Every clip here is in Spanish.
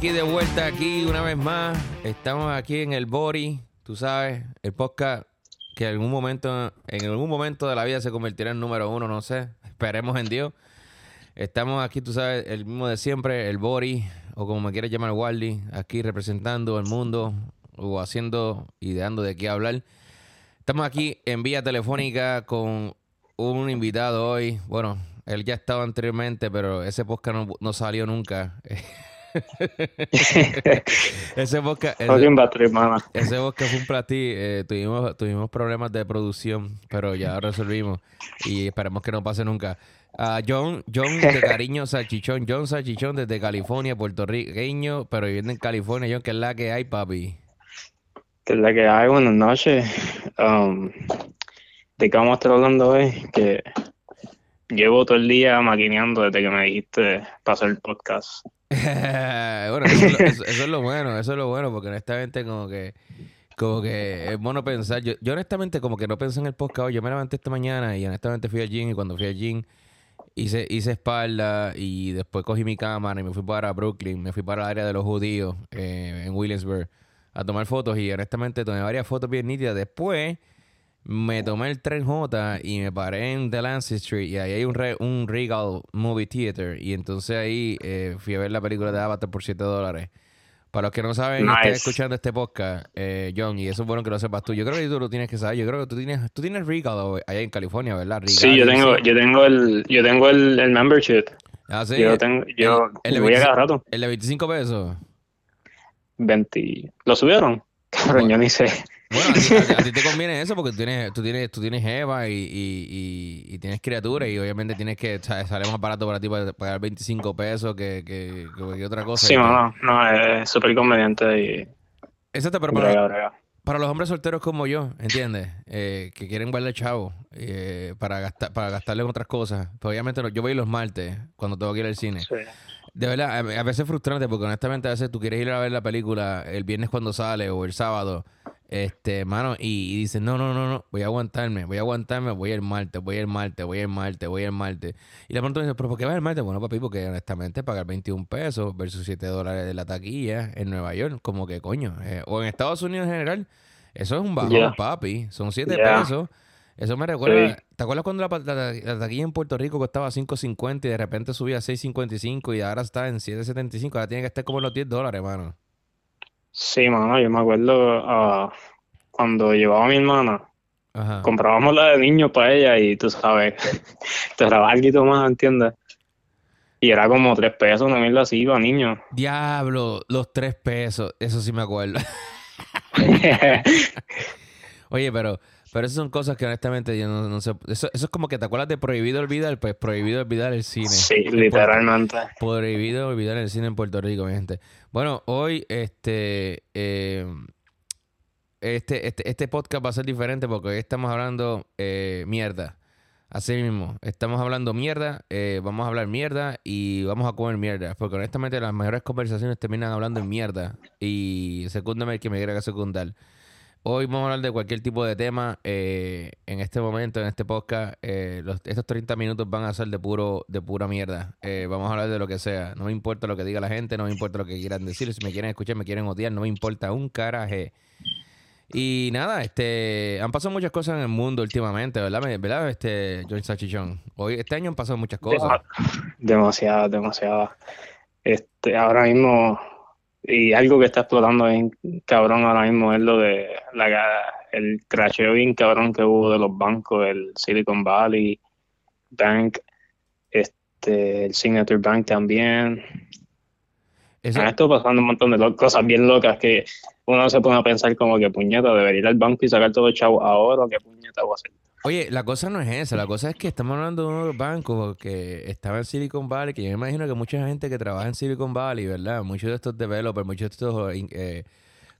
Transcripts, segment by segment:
aquí de vuelta, aquí una vez más. Estamos aquí en el Bori, tú sabes, el podcast que en algún momento, en algún momento de la vida se convertirá en número uno, no sé. Esperemos en Dios. Estamos aquí, tú sabes, el mismo de siempre, el Bori, o como me quieres llamar, Wally, aquí representando el mundo, o haciendo y de qué hablar. Estamos aquí en vía telefónica con un invitado hoy. Bueno, él ya estaba anteriormente, pero ese podcast no, no salió nunca. ese podcast. Ese, ese podcast fue un platí. Eh, tuvimos, tuvimos problemas de producción, pero ya resolvimos. Y esperemos que no pase nunca. Uh, John, John de cariño Salchichón, John Salchichón desde California, puertorriqueño, pero viviendo en California, John, que es la que hay, papi. Que es la que hay, buenas noches. Um, ¿De qué vamos a estar hablando hoy? Que llevo todo el día maquineando desde que me dijiste pasar el podcast. Bueno, eso, es lo bueno, eso es lo bueno, porque honestamente como que como que es bueno pensar. Yo, yo honestamente como que no pensé en el podcast Yo me levanté esta mañana y honestamente fui al gym y cuando fui al gym hice, hice espalda y después cogí mi cámara y me fui para Brooklyn, me fui para el área de los judíos eh, en Williamsburg a tomar fotos y honestamente tomé varias fotos bien nítidas. Después me tomé el tren J y me paré en Delancey Street y ahí hay un, un Regal Movie Theater y entonces ahí eh, fui a ver la película de Avatar por 7 dólares. Para los que no saben, nice. escuchando este podcast, eh, John, y eso es bueno que lo sepas tú. Yo creo que tú lo tienes que saber. Yo creo que tú tienes, tú tienes Regal allá en California, ¿verdad? sí, yo tengo, yo tengo el, yo tengo el, el membership. Ah, sí. Yo tengo, yo el, el voy a cada rato. ¿El de 25 pesos? 20. ¿Lo subieron? Cabrón, yo ni sé. Bueno, a ti, te conviene eso porque tú tienes, tú tienes, tú tienes Eva y, y, y, tienes criaturas y obviamente tienes que sale más barato para ti para pagar 25 pesos que, que, que otra cosa. Sí, no, no, es súper conveniente y... Exacto, pero para, para, los hombres solteros como yo, ¿entiendes? Eh, que quieren guardar chavo eh, para, gastar, para gastarle en otras cosas. Pues obviamente yo voy los martes cuando tengo que ir al cine. Sí. De verdad, a veces es frustrante porque honestamente a veces tú quieres ir a ver la película el viernes cuando sale o el sábado este, mano, y, y dice, no, no, no, no, voy a aguantarme, voy a aguantarme, voy el martes, voy el martes, voy el martes, voy el martes. Y de pronto dice, pero ¿por qué vas el martes? Bueno, papi, porque honestamente pagar 21 pesos versus 7 dólares de la taquilla en Nueva York, como que coño, eh, o en Estados Unidos en general, eso es un bajón, papi, son 7 pesos. Eso me recuerda, ¿te acuerdas cuando la, la, taquilla en Puerto Rico costaba 5.50 y de repente subía a 6.55 y ahora está en 7.75? Ahora tiene que estar como los 10 dólares, mano. Sí, mano, yo me acuerdo uh, cuando llevaba a mi hermana, comprábamos la de niño para ella y tú sabes, te daba algo más, ¿entiendes? Y era como tres pesos, una mierda así, para niños. Diablo, los tres pesos, eso sí me acuerdo. Oye, pero, pero esas son cosas que honestamente yo no, sé. Eso, eso, es como que te acuerdas de prohibido olvidar, pues prohibido olvidar el cine. Sí, literalmente. Prohibido olvidar el cine en Puerto Rico, mi gente. Bueno, hoy este, eh, este, este, este, podcast va a ser diferente porque hoy estamos hablando eh, mierda. Así mismo, estamos hablando mierda, eh, vamos a hablar mierda y vamos a comer mierda. Porque honestamente las mejores conversaciones terminan hablando en mierda. Y secúndame el que me quiera secundar. Hoy vamos a hablar de cualquier tipo de tema. Eh, en este momento, en este podcast, eh, estos 30 minutos van a ser de puro de pura mierda. Eh, vamos a hablar de lo que sea. No me importa lo que diga la gente, no me importa lo que quieran decir. Si me quieren escuchar, me quieren odiar, no me importa un caraje. Y nada, este, han pasado muchas cosas en el mundo últimamente, ¿verdad? ¿Verdad, este, John Sachichón? Hoy, este año han pasado muchas cosas. Demasiado, demasiado. Este, ahora mismo y algo que está explotando bien cabrón ahora mismo es lo de la, el crasheo bien cabrón que hubo de los bancos, el Silicon Valley Bank, este, el Signature Bank también. Eso... Pasando un montón de cosas bien locas que uno se pone a pensar como que puñeta, debería ir al banco y sacar todo el chavo ahora o qué puñeta voy a hacer. Oye, la cosa no es esa, la cosa es que estamos hablando de unos bancos que estaba en Silicon Valley, que yo me imagino que mucha gente que trabaja en Silicon Valley, ¿verdad? Muchos de estos developers, muchos de estos eh,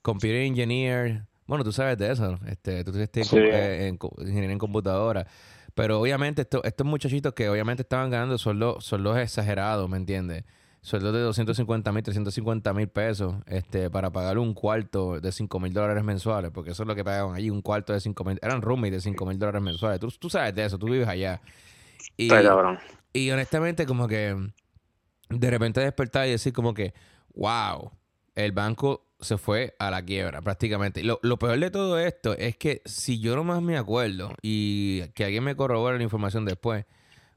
computer engineers, bueno, tú sabes de eso, este, tú estás eh, en, ingeniería en computadora. Pero obviamente estos muchachitos que obviamente estaban ganando son los, son los exagerados, ¿me entiendes? Sueldos de 250 mil, 350 mil pesos este, para pagar un cuarto de 5 mil dólares mensuales, porque eso es lo que pagaban allí, un cuarto de 5 mil, eran roommates de 5 mil dólares mensuales. Tú, tú, sabes de eso, tú vives allá. Y, y honestamente, como que de repente despertar y decir como que, wow, el banco se fue a la quiebra prácticamente. Lo, lo peor de todo esto es que si yo no más me acuerdo y que alguien me corrobore la información después,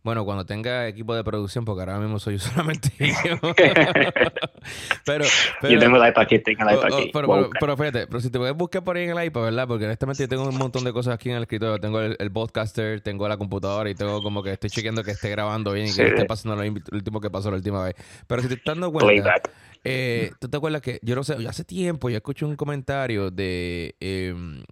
bueno, cuando tenga equipo de producción, porque ahora mismo soy solamente yo. pero, Yo tengo el iPad aquí, tengo el iPad aquí. Pero, fíjate, pero si te puedes buscar por ahí en el iPad, ¿verdad? Porque honestamente yo tengo un montón de cosas aquí en el escritorio. Tengo el, podcaster, tengo la computadora y tengo como que estoy chequeando que esté grabando bien y que esté pasando lo, último que pasó la última vez. Pero si te estás dando cuenta... Eh, ¿Tú te acuerdas que yo no sé, hace tiempo yo escuché un comentario de... Em,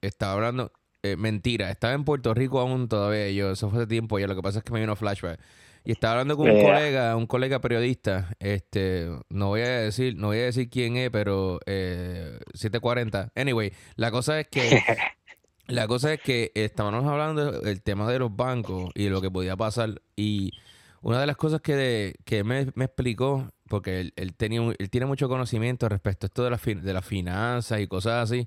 estaba hablando, eh, mentira, estaba en Puerto Rico aún todavía. Yo, eso fue hace tiempo ya. Lo que pasa es que me vino flashback. Y estaba hablando con un colega, un colega periodista. Este, no voy a decir, no voy a decir quién es, pero eh, 740. Anyway, la cosa es que la cosa es que estábamos hablando del tema de los bancos y lo que podía pasar. Y una de las cosas que, que me, me explicó, porque él, él, tenía, él tiene mucho conocimiento respecto a esto de, la de las finanzas y cosas así.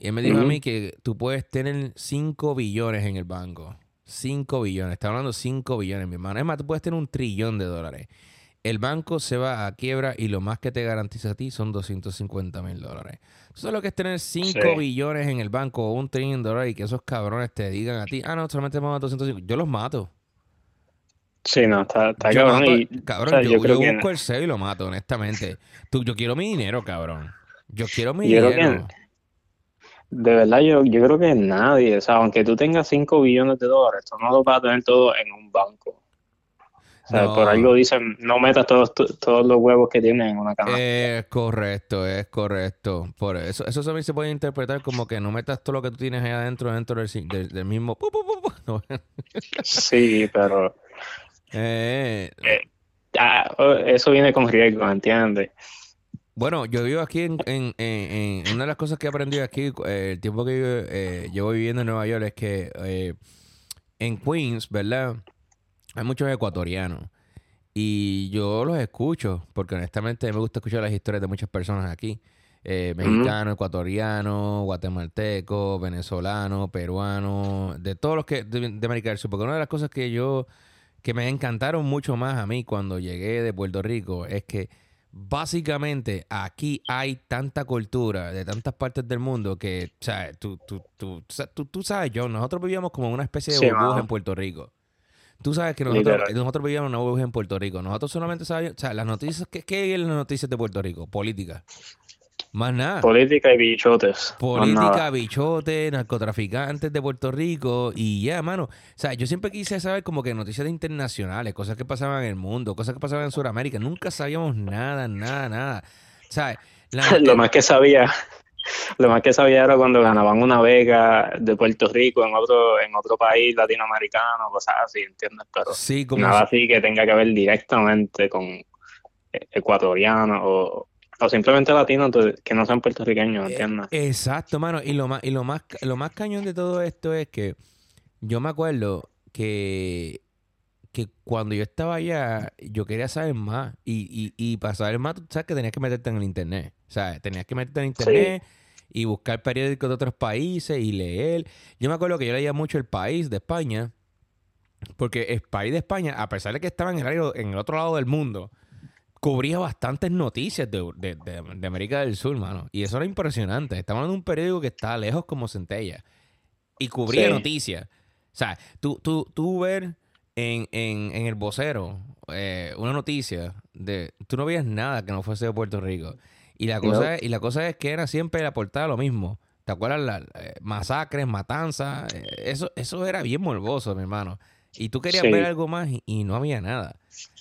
Y él me dijo a mí que tú puedes tener 5 billones en el banco. 5 billones. Está hablando 5 billones, mi hermano. Es más, tú puedes tener un trillón de dólares. El banco se va a quiebra y lo más que te garantiza a ti son 250 mil dólares. Eso lo que es tener 5 billones en el banco o un trillón de dólares y que esos cabrones te digan a ti, ah, no, solamente vamos a 250. Yo los mato. Sí, no, está, está yo cabrón. cabrón, yo, busco el sello y lo mato, honestamente. Tú, yo quiero mi dinero, cabrón. Yo quiero mi dinero. De verdad, yo, yo creo que nadie, o sea, aunque tú tengas 5 billones de dólares, tú no lo vas a tener todo en un banco. O sea, por algo dicen, no metas todos, todos los huevos que tienes en una canasta. Es correcto, es correcto. Por eso, eso también se puede interpretar como que no metas todo lo que tú tienes ahí adentro, dentro del, del, mismo... sí, pero... Eh, eh, ah, eso viene con riesgo, ¿entiendes? Bueno, yo vivo aquí en, en, en, una de las cosas que he aprendido aquí, eh, el tiempo que yo eh, llevo viviendo en Nueva York, es que eh, en Queens, ¿verdad? Hay muchos ecuatorianos. Y yo los escucho, porque honestamente me gusta escuchar las historias de muchas personas aquí. mexicanos, ecuatorianos, guatemaltecos, venezolanos, peruanos, de todos los que de, América del Sur. Porque una de las cosas que yo, que me encantaron mucho más a mí cuando llegué de Puerto Rico, es que básicamente aquí hay tanta cultura de tantas partes del mundo que, o sea, tú, tú, tú, tú, sabes, John, nosotros vivíamos como una especie de burbuja en Puerto Rico. Tú sabes que nosotros, nosotros vivíamos una burbuja en Puerto Rico. Nosotros solamente sabíamos, o sea, las noticias, ¿qué, ¿qué hay en las noticias de Puerto Rico? Política. Más nada. Política y bichotes. Política, bichotes, narcotraficantes de Puerto Rico y ya, mano. O sea, yo siempre quise saber como que noticias internacionales, cosas que pasaban en el mundo, cosas que pasaban en Sudamérica. Nunca sabíamos nada, nada, nada. O sea, lo más que sabía, lo más que sabía era cuando ganaban una vega de Puerto Rico en otro, en otro país latinoamericano, cosas así, ¿entiendes? Pero sí, como nada así que tenga que ver directamente con eh, ecuatorianos o o simplemente latinos que no sean puertorriqueños, eh, ¿entiendes? Exacto, mano. Y lo más, y lo más, lo más cañón de todo esto es que yo me acuerdo que, que cuando yo estaba allá, yo quería saber más. Y, y, y para saber más, tú sabes que tenías que meterte en el internet. O sea, tenías que meterte en internet y buscar periódicos de otros países y leer. Yo me acuerdo que yo leía mucho El País de España. Porque el país de España, a pesar de que estaba en el, en el otro lado del mundo, cubría bastantes noticias de, América del Sur, mano. Y eso era impresionante. Estamos en un periódico que está lejos como Centella. Y cubría noticias. O sea, tú, tú, tú ver en, el vocero eh, una noticia de... Tú no veías nada que no fuese de Puerto Rico. Y la cosa, es, y la cosa es que era siempre la portada lo mismo. ¿Te acuerdas? las eh, masacres, matanzas. Eh, eso, eso era bien morboso, mi hermano. Y tú querías ver algo más y no había nada.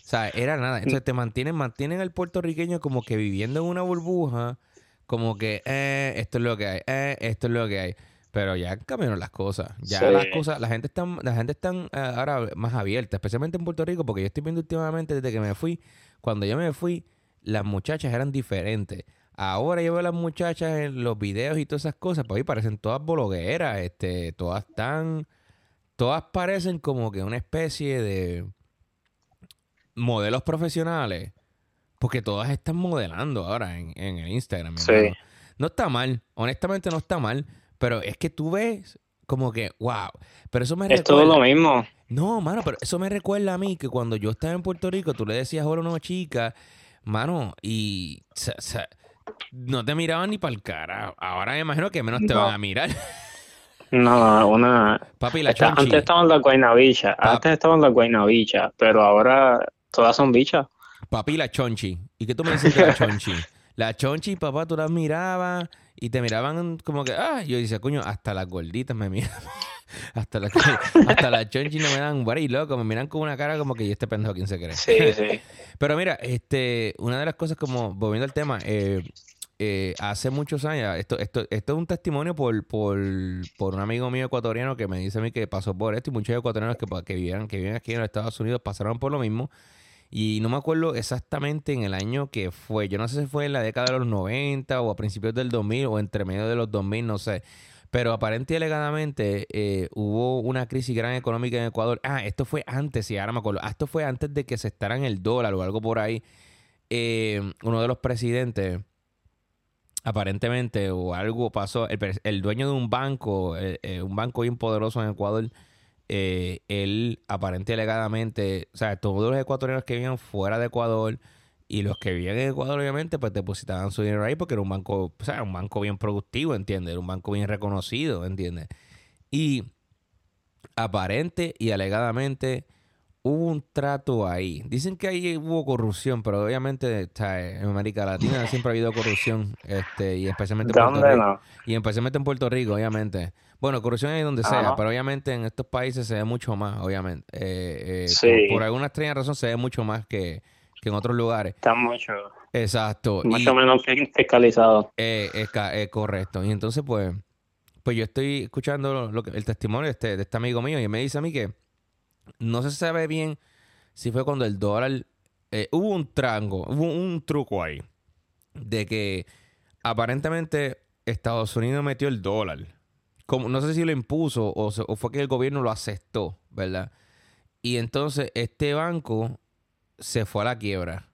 O sea, era nada. Entonces te mantienen, mantienen al puertorriqueño como que viviendo en una burbuja, como que, eh, esto es lo que hay, eh, esto es lo que hay. Pero ya cambiaron las cosas. Ya las cosas, la gente está, la gente está eh, ahora más abierta, especialmente en Puerto Rico, porque yo estoy viendo últimamente desde que me fui, cuando yo me fui, las muchachas eran diferentes. Ahora yo veo a las muchachas en los videos y todas esas cosas, pues ahí parecen todas bologueras, este, todas están, todas parecen como que una especie de modelos profesionales, porque todas están modelando ahora en, el Instagram. No está mal, honestamente no está mal, pero es que tú ves como que, wow. Pero eso me Es todo lo mismo. No, mano, pero eso me recuerda a mí que cuando yo estaba en Puerto Rico, tú le decías hola a una chica Mano, y no te miraban ni para el cara. Ahora me imagino que menos te van a mirar. No, una... Papi, la chonchi. Antes estaban las guaynabichas, antes estaban las guaynabichas, pero ahora todas son bichas. Papi, la chonchi. ¿Y qué tú me dices de la chonchi? La chonchi, papá, tú las mirabas y te miraban como que, ah, yo decía, coño, hasta las gorditas me miran. hasta las hasta la chonchi no me dan y loco, me miran con una cara como que yo este pendejo quién se cree. Sí, sí. Pero mira, este, una de las cosas como, volviendo al tema, eh, eh, hace muchos años, esto, esto, esto es un testimonio por, por, por, un amigo mío ecuatoriano que me dice a mí que pasó por esto y muchos ecuatorianos que, que, vivían, que viven aquí en los Estados Unidos pasaron por lo mismo. Y no me acuerdo exactamente en el año que fue. Yo no sé si fue en la década de los 90 o a principios del 2000 o entre medio de los 2000, no sé. Pero aparentemente y alegadamente eh, hubo una crisis gran económica en Ecuador. Ah, esto fue antes, sí, ahora me acuerdo. Ah, esto fue antes de que se en el dólar o algo por ahí. Eh, uno de los presidentes aparentemente o algo pasó, el, dueño de un banco, eh, un banco bien poderoso en Ecuador, eh, él aparentemente alegadamente, o sea, todos los ecuatorianos que vivían fuera de Ecuador y los que vivían en Ecuador obviamente pues depositaban su dinero ahí porque era un banco, o sea, un banco bien productivo, ¿entiendes? Era un banco bien reconocido, ¿entiendes? Y aparente y alegadamente hubo un trato ahí. Dicen que ahí hubo corrupción, pero obviamente en América Latina siempre ha habido corrupción, este, y especialmente en Puerto Rico. Y especialmente en Puerto Rico, obviamente. Bueno, corrupción hay donde sea, pero obviamente en estos países se ve mucho más, obviamente. Eh, eh, por, alguna extraña razón se ve mucho más que, en otros lugares. Está mucho. Exacto. Mucho menos fiscalizado. Eh, es, correcto. Y entonces, pues, pues yo estoy escuchando lo que, el testimonio de este, de este amigo mío y me dice a mí que no se sabe bien si fue cuando el dólar. Hubo un trango, hubo un truco ahí. De que aparentemente Estados Unidos metió el dólar. Como, no sé si lo impuso o, fue que el gobierno lo aceptó, ¿verdad? Y entonces este banco se fue a la quiebra.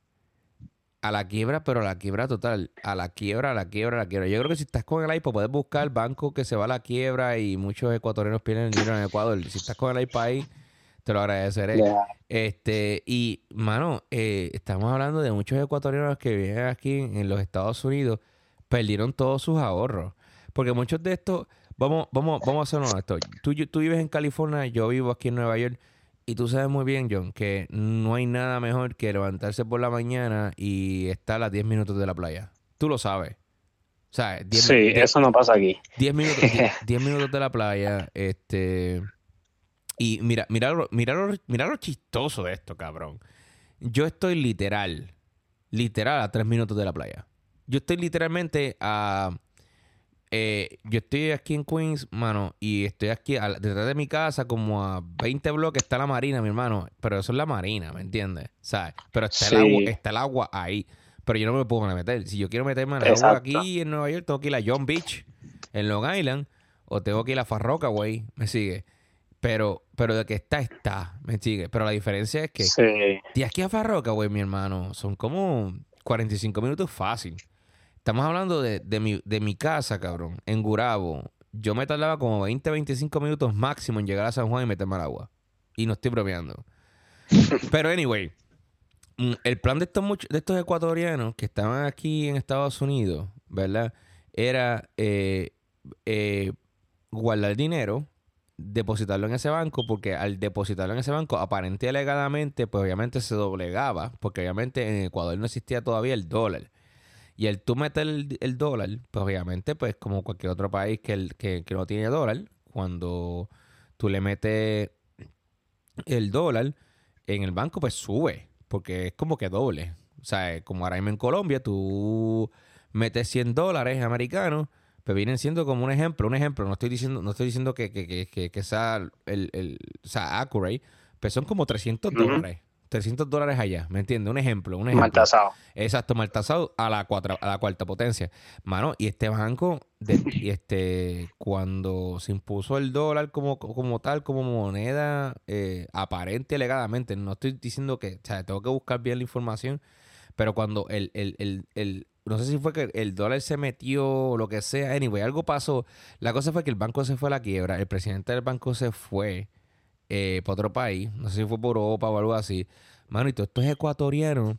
A la quiebra, pero a la quiebra total. A la quiebra, a la quiebra, a la quiebra. Yo creo que si estás con el iPod puedes buscar banco que se va a la quiebra y muchos ecuatorianos pierden dinero en Ecuador. Si estás con el iPad ahí, te lo agradeceré. Este, y, mano, eh, estamos hablando de muchos ecuatorianos que viven aquí en los Estados Unidos, perdieron todos sus ahorros. Porque muchos de estos, vamos, vamos, vamos a hacer honestos. Tú, tú vives en California, yo vivo aquí en Nueva York. Y tú sabes muy bien, John, que no hay nada mejor que levantarse por la mañana y estar a 10 minutos de la playa. Tú lo sabes. O sea, sí, eso no pasa aquí. 10 minutos, 10 minutos de la playa, este y mira, mira, mira, mira lo chistoso de esto, cabrón. Yo estoy literal, literal a tres minutos de la playa. Yo estoy literalmente a... Eh, yo estoy aquí en Queens, mano, y estoy aquí detrás de mi casa, como a 20 bloques está la marina, mi hermano. Pero eso es la marina, ¿me entiendes? ¿Sabes? Pero está, el agua, está el agua ahí. Pero yo no me puedo meter. Si yo quiero meterme en el agua aquí en Nueva York, tengo que ir a John Beach, en Long Island, o tengo que ir a Farroca, güey. ¿Me sigue? Pero, pero de que está, está, me sigue. Pero la diferencia es que sí. de aquí a Farroca, güey, mi hermano, son como 45 minutos fácil. Estamos hablando de, mi, de mi casa, cabrón, en Gurabo. Yo me tardaba como 20, 25 minutos máximo en llegar a San Juan y meterme al agua. Y no estoy bromeando. Pero anyway, mm, el plan de estos, de estos ecuatorianos que estaban aquí en Estados Unidos, ¿verdad? Era eh, eh, guardar dinero depositarlo en ese banco porque al depositarlo en ese banco aparente y alegadamente pues obviamente se doblegaba porque obviamente en Ecuador no existía todavía el dólar y el tú meter el, dólar pues obviamente pues como cualquier otro país que, el, que, no tiene dólar cuando tú le metes el dólar en el banco pues sube porque es como que doble. O sea como ahora mismo en Colombia tú metes 100 dólares americanos pero vienen siendo como un ejemplo, un ejemplo, no estoy diciendo, no estoy diciendo que, que, que, que sea el, el sea accurate, pero son como 300 dólares. 300 dólares allá, ¿me entiendes? Un ejemplo, un ejemplo. Mal tasado. Exacto, mal tasado a la, cuatro, a la cuarta potencia. Mano, y este banco, de, y este, cuando se impuso el dólar como, como tal, como moneda eh, aparente alegadamente, no estoy diciendo que, o sea, tengo que buscar bien la información, pero cuando el, el, el, el no sé si fue que el dólar se metió o lo que sea. Anyway, algo pasó. La cosa fue que el banco se fue a la quiebra. El presidente del banco se fue eh, para otro país. No sé si fue por Europa o algo así. Mano, y todos estos ecuatorianos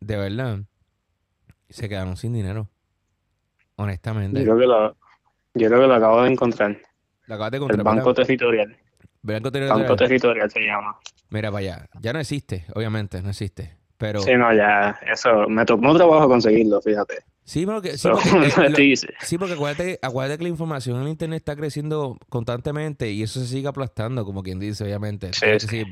de verdad, se quedaron sin dinero. Honestamente. Yo creo que lo, yo creo que lo acabo de encontrar. Lo acabas de encontrar. El Banco Territorial. Banco Territorial. Banco Territorial se llama. Mira, vaya, ya no existe, obviamente, no existe. Pero... Sí, no, ya, eso, me tomó trabajo conseguirlo, fíjate. Sí, porque, sí, porque, eh, sí, porque acuérdate, acuérdate, que la información en Internet está creciendo constantemente y eso se sigue aplastando, como quien dice, obviamente. Sí.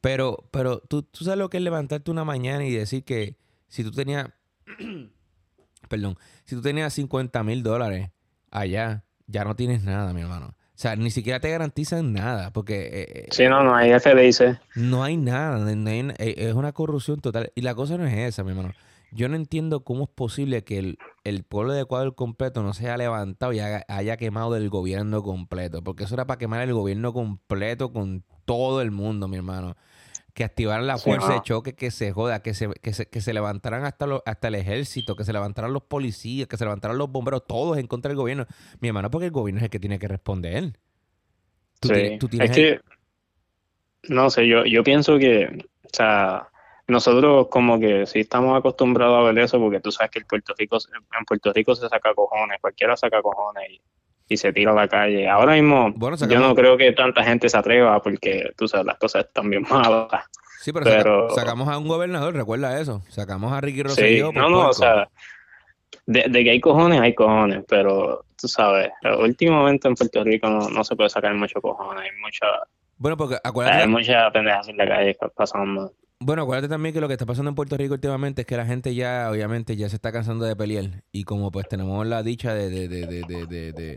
pero, pero ¿tú, tú sabes lo que es levantarte una mañana y decir que si tú tenías, perdón, si tú tenías 50 mil dólares allá, ya no tienes nada, mi hermano. O sea, ni siquiera te garantizan nada, porque... Eh, eh sí, no, no hay FDIC. No hay nada, eh, es una corrupción total. Y la cosa no es esa, mi hermano. Yo no entiendo cómo es posible que el, pueblo de Ecuador completo no se haya levantado y haya, quemado del gobierno completo. Porque eso era para quemar el gobierno completo con todo el mundo, mi hermano. Que activaran la fuerza de choque, que se joda, que se, que se, que se levantaran hasta, hasta el ejército, que se levantaran los policías, que se levantaran los bomberos, todos en contra del gobierno. Mi hermano, porque el gobierno es el que tiene que responder. ¿Tú sí. es que, no sé, yo, yo pienso que, o sea, nosotros como que sí estamos acostumbrados a ver eso porque tú sabes que en Puerto Rico, en Puerto Rico se saca cojones, cualquiera saca cojones y, se tira a la calle. Ahora mismo yo no creo que tanta gente se atreva porque tú sabes, las cosas están bien malas. Sí, pero, sacamos a un gobernador, recuerda eso. Sacamos a Ricky Rosselló. Sí, no, no, o sea, de, que hay cojones, hay cojones, pero tú sabes, últimamente en Puerto Rico no, se puede sacar mucho cojones, hay mucha... Bueno, porque acuérdate... Hay mucha pendejas en la calle pasando. Bueno, acuérdate también que lo que está pasando en Puerto Rico últimamente es que la gente ya, obviamente, ya se está cansando de pelear. Y como pues tenemos la dicha de, de, de, de,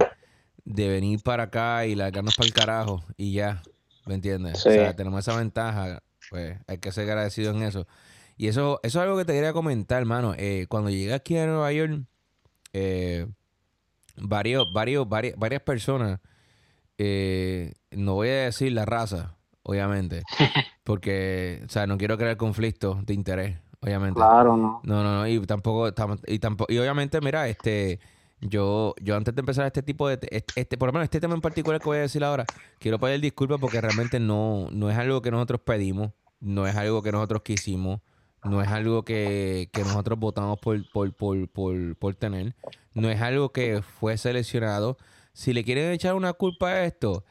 de venir para acá y largarnos para el carajo y ya, ¿me entiendes? O sea, tenemos esa ventaja, pues hay que ser agradecidos en eso. Y eso, eso es algo que te quería comentar, hermano. Eh, cuando llegué aquí a Nueva York, eh, varios, varios, varias, varias personas, eh, no voy a decir la raza, obviamente. Porque, o sea, no quiero crear conflicto de interés, obviamente. Claro, no. No, no, no. Y tampoco, y tampoco, y obviamente, mira, este, yo, yo antes de empezar este tipo de, este, por lo menos este tema en particular que voy a decir ahora, quiero pedir disculpas porque realmente no, no es algo que nosotros pedimos, no es algo que nosotros quisimos, no es algo que, que nosotros votamos por, por, por, por, por tener, no es algo que fue seleccionado. Si le quieren echar una culpa a esto,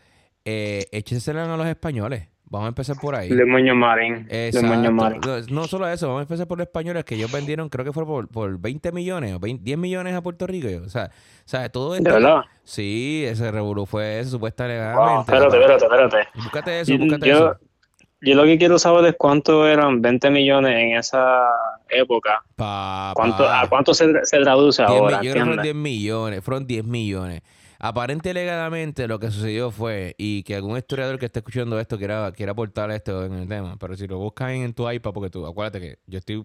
eh, échensela a los españoles. Vamos a empezar por ahí. Le Moño Marín. Marín. No solo eso, vamos a empezar por los españoles que ellos vendieron, creo que fue por, por 20 millones o 10 millones a Puerto Rico. O sea, sea todo esto. ¿De verdad? Sí, ese revolú fue eso, supuestamente. Wow, espérate, espérate, espérate. Búscate eso, búscate eso. Yo lo que quiero saber es cuánto eran 20 millones en esa época. ¿Cuánto, ¿A cuánto se, se traduce ahora? fueron 10 millones, fueron 10 millones. Aparente legalmente lo que sucedió fue, y que algún historiador que esté escuchando esto quiera, quiera aportar esto en el tema, pero si lo buscas en, tu iPad, porque tú, acuérdate que yo estoy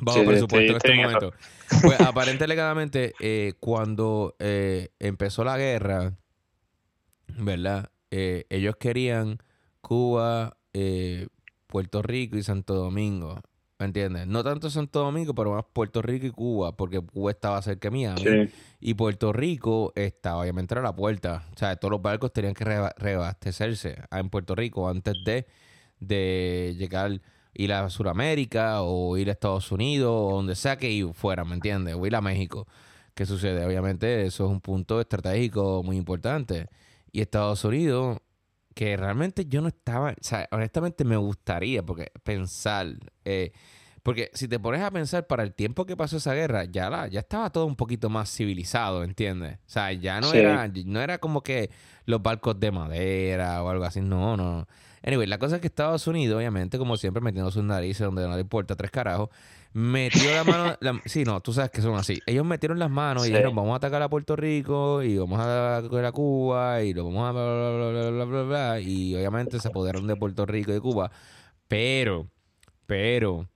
bajo presupuesto en este momento. Pues aparente legalmente, eh, cuando eh, empezó la guerra, ¿verdad? Eh, ellos querían Cuba, Puerto Rico y Santo Domingo. ¿Me entiendes? No tanto Santo Domingo, pero más Puerto Rico y Cuba, porque Cuba estaba cerca de Miami. Y Puerto Rico estaba, obviamente, a la puerta. O sea, todos los barcos tenían que reabastecerse en Puerto Rico antes de, de llegar, ir a Sudamérica o ir a Estados Unidos o donde sea que fuera, ¿me entiendes? O ir a México. ¿Qué sucede? Obviamente, eso es un punto estratégico muy importante. Y Estados Unidos que realmente yo no estaba, o sea, honestamente me gustaría, porque pensar, eh, porque si te pones a pensar para el tiempo que pasó esa guerra, ya la, ya estaba todo un poquito más civilizado, ¿entiendes? O sea, ya no era, no era como que los barcos de madera o algo así, no, no. Anyway, la cosa es que Estados Unidos, obviamente, como siempre, metiendo sus narices donde no le importa tres carajos, metió la mano. sí, no, tú sabes que son así. Ellos metieron las manos y dijeron: Vamos a atacar a Puerto Rico y vamos a coger a Cuba y lo vamos a. Bla, bla, bla, bla, bla, Y obviamente se apoderaron de Puerto Rico y de Cuba. Pero, pero.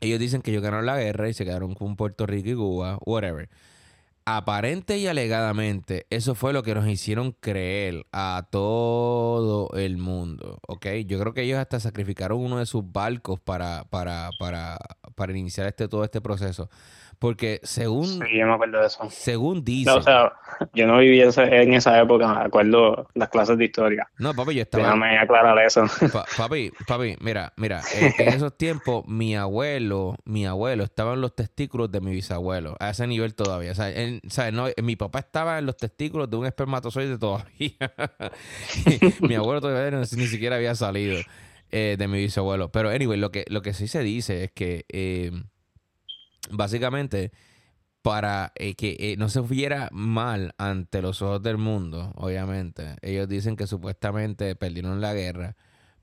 Ellos dicen que ellos ganaron la guerra y se quedaron con Puerto Rico y Cuba, whatever aparente y alegadamente, eso fue lo que nos hicieron creer a todo el mundo, ¿ok? Yo creo que ellos hasta sacrificaron uno de sus barcos para, para, para, para iniciar este todo este proceso. Porque según... Sí, yo me acuerdo de eso. Según dice... o sea, yo no viví en esa época, me acuerdo las clases de historia. No, papi, yo estaba... Déjame aclarar eso. papi, papi, mira, mira, en, esos tiempos mi abuelo, mi abuelo estaba en los testículos de mi bisabuelo, a ese nivel todavía. O sea, No, mi papá estaba en los testículos de un espermatozoide todavía. mi abuelo todavía ni siquiera había salido eh, de mi bisabuelo. Pero, anyway, lo que, lo que sí se dice es que... Eh, básicamente para eh, que eh, no se viera mal ante los ojos del mundo, obviamente. Ellos dicen que supuestamente perdieron la guerra,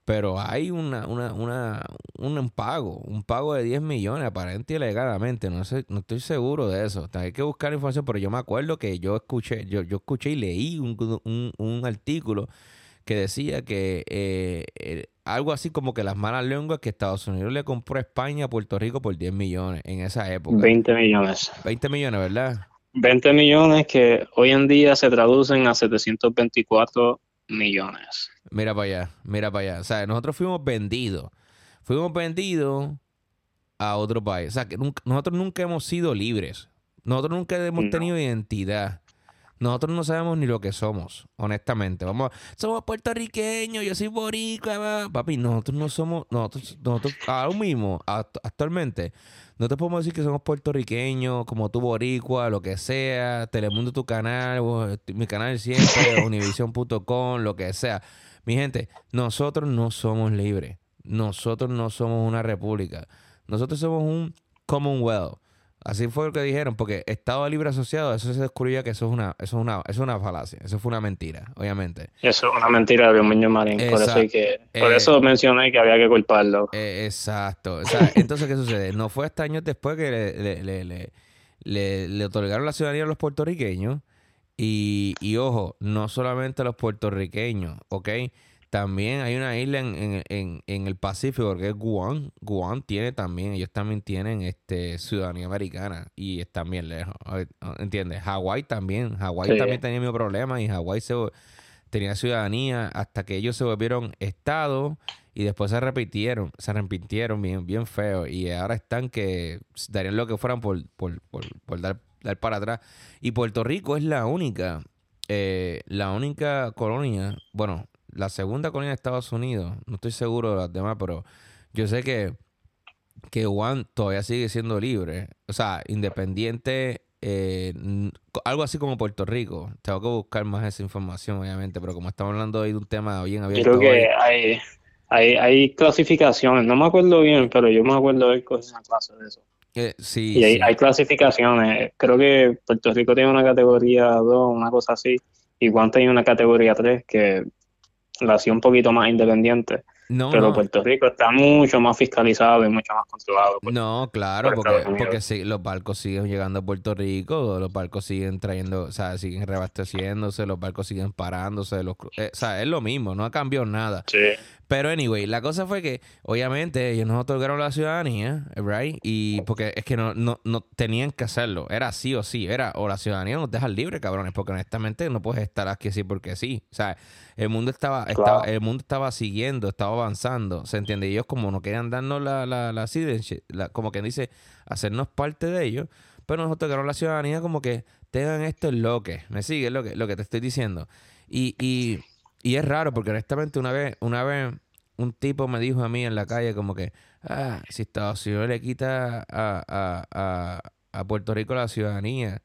pero hay una, una, una, un pago, un pago de 10 millones, aparente y alegadamente. No sé, no estoy seguro de eso. Hay que buscar información, pero yo me acuerdo que yo escuché, yo, yo escuché y leí un, un, un artículo que decía que algo así como que las malas lenguas que Estados Unidos le compró a España a Puerto Rico por 10 millones en esa época. 20 millones. 20 millones, ¿verdad? 20 millones que hoy en día se traducen a 724 millones. Mira para allá, mira para allá. O sea, nosotros fuimos vendidos. Fuimos vendidos a otro país. O sea, que nosotros nunca hemos sido libres. Nosotros nunca hemos tenido identidad. Nosotros no sabemos ni lo que somos, honestamente. Vamos, somos puertorriqueños, yo soy boricua, papi. Nosotros no somos, nosotros, nosotros ahora mismo, actualmente, no te podemos decir que somos puertorriqueños, como tú boricua, lo que sea, Telemundo tu canal, mi canal siempre, univision.com, lo que sea. Mi gente, nosotros no somos libres. Nosotros no somos una república. Nosotros somos un Commonwealth. Así fue lo que dijeron, porque Estado Libre Asociado, eso se descubrió que eso es una, eso es una, es una falacia, eso fue una mentira, obviamente. Eso es una mentira de Muñoz Marín, por eso que, por eh, eso mencioné que había que culparlo. Eh, exacto. entonces, ¿qué sucede? No fue hasta años después que le, le, le, le, otorgaron la ciudadanía a los puertorriqueños. Y, y ojo, no solamente a los puertorriqueños, ¿ok? También hay una isla en, en, en, el Pacífico que es Guam. Guam tiene también, ellos también tienen este ciudadanía americana y están bien lejos. ¿Entiendes? Hawái también. Hawái también tenía mi problema y Hawái se, tenía ciudadanía hasta que ellos se volvieron Estado y después se repitieron, se arrepintieron bien, bien feo y ahora están que darían lo que fueran por, por, por, por dar, dar, para atrás. Y Puerto Rico es la única, eh, la única colonia, bueno, la segunda colonia de Estados Unidos, no estoy seguro de las demás, pero yo sé que, que Juan todavía sigue siendo libre. O sea, independiente, eh, algo así como Puerto Rico. Tengo que buscar más esa información, obviamente, pero como estamos hablando hoy de un tema bien abierto. Creo que hay, hay, hay, clasificaciones, no me acuerdo bien, pero yo me acuerdo de cosas clase de eso. Eh, sí, y hay, hay, clasificaciones. Creo que Puerto Rico tiene una categoría 2, una cosa así, y Juan tiene una categoría 3 que la hacía un poquito más independiente. pero Puerto Rico está mucho más fiscalizado y mucho más controlado. no, claro, porque, porque los barcos siguen llegando a Puerto Rico, los barcos siguen trayendo, o sea, siguen reabasteciéndose, los barcos siguen parándose, los, eh, o sea, es lo mismo, no ha cambiado nada. Sí. Pero anyway, la cosa fue que, obviamente, ellos nos otorgaron la ciudadanía, right? Y porque es que no, no, no tenían que hacerlo. Era sí o sí. Era o la ciudadanía nos deja libre, cabrones, porque honestamente no puedes estar aquí así porque sí. O sea, el mundo estaba, estaba el mundo estaba siguiendo, estaba avanzando. ¿Se entiende? ellos como no querían darnos la, la, la, la como que dice, hacernos parte de ellos, pero nos otorgaron la ciudadanía como que tengan esto en lo que. ¿Me sigue lo que, lo que te estoy diciendo? Y, y y es raro porque honestamente una vez, una vez un tipo me dijo a mí en la calle como que, ah, si Estados Unidos le quita a, a, Puerto Rico la ciudadanía,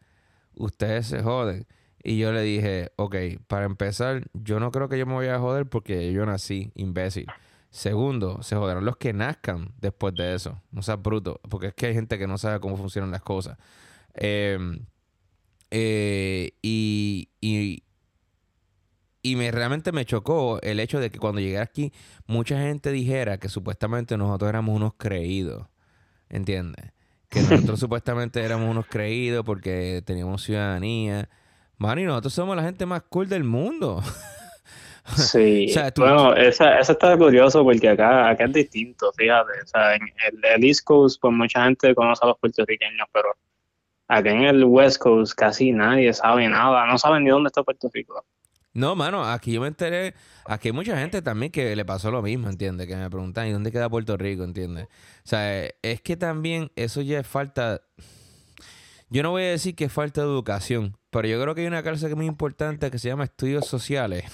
ustedes se joden. Y yo le dije, ok, para empezar, yo no creo que yo me voy a joder porque yo nací imbécil. Segundo, se joderán los que nazcan después de eso. No seas bruto, porque es que hay gente que no sabe cómo funcionan las cosas. Em, eh, y, y me realmente me chocó el hecho de que cuando llegué aquí, mucha gente dijera que supuestamente nosotros éramos unos creídos. ¿Entiendes? Que nosotros supuestamente éramos unos creídos porque teníamos ciudadanía. Mano, nosotros somos la gente más cool del mundo. Sí, bueno, esa, eso está curioso porque acá, acá es distinto, fíjate. O sea, en el, East Coast, pues mucha gente conoce a los puertorriqueños, pero acá en el West Coast casi nadie sabe nada, no saben ni dónde está Puerto Rico. No, mano, aquí yo me enteré, aquí hay mucha gente también que le pasó lo mismo, ¿entiendes? Que me preguntan, ¿y dónde queda Puerto Rico? ¿Entiendes? O sea, es que también eso ya es falta, yo no voy a decir que es falta de educación, pero yo creo que hay una clase que es muy importante que se llama estudios sociales,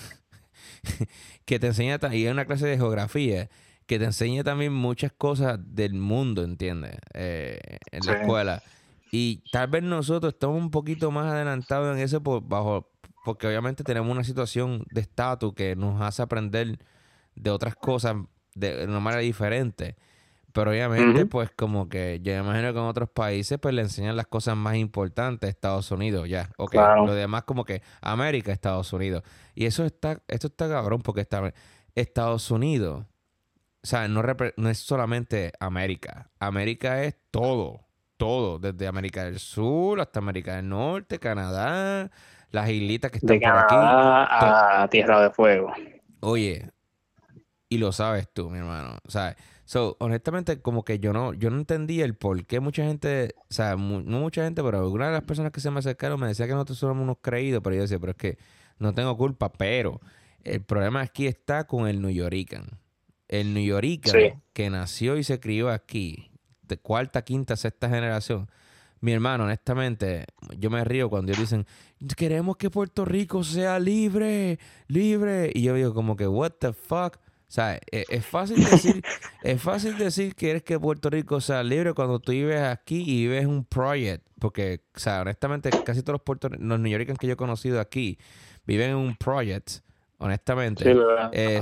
que te enseña, y es una clase de geografía, que te enseña también muchas cosas del mundo, ¿entiendes? Eh, en la escuela. Y tal vez nosotros estamos un poquito más adelantados en eso por, bajo porque obviamente tenemos una situación de estatus que nos hace aprender de otras cosas de una manera diferente. Pero obviamente, pues como que yo imagino que en otros países pues le enseñan las cosas más importantes, Estados Unidos, ya. Ok, lo demás como que América, Estados Unidos. Y eso está, esto está cabrón porque está, Estados Unidos, o sea, no, no es solamente América. América es todo, todo, desde América del Sur hasta América del Norte, Canadá, las islitas que están por aquí. a Tierra de Fuego. Oye, y lo sabes tú, mi hermano. O sea, so, honestamente, como que yo no, yo no entendía el por qué mucha gente, o sea, no mucha gente, pero alguna de las personas que se me acercaron me decía que nosotros somos unos creídos, pero yo decía, pero es que no tengo culpa, pero el problema aquí está con el New Yorican. El New Yorican que nació y se crió aquí, de cuarta, quinta, sexta generación, mi hermano, honestamente, yo me río cuando ellos dicen, queremos que Puerto Rico sea libre, libre. Y yo digo como que, what the fuck? O sea, e-, es, fácil decir, es fácil decir que eres que Puerto Rico sea libre cuando tú vives aquí y vives un project. Porque, o sea, honestamente, casi todos los Puerto los New Yorkers que yo he conocido aquí viven en un project honestamente. Sí, eh,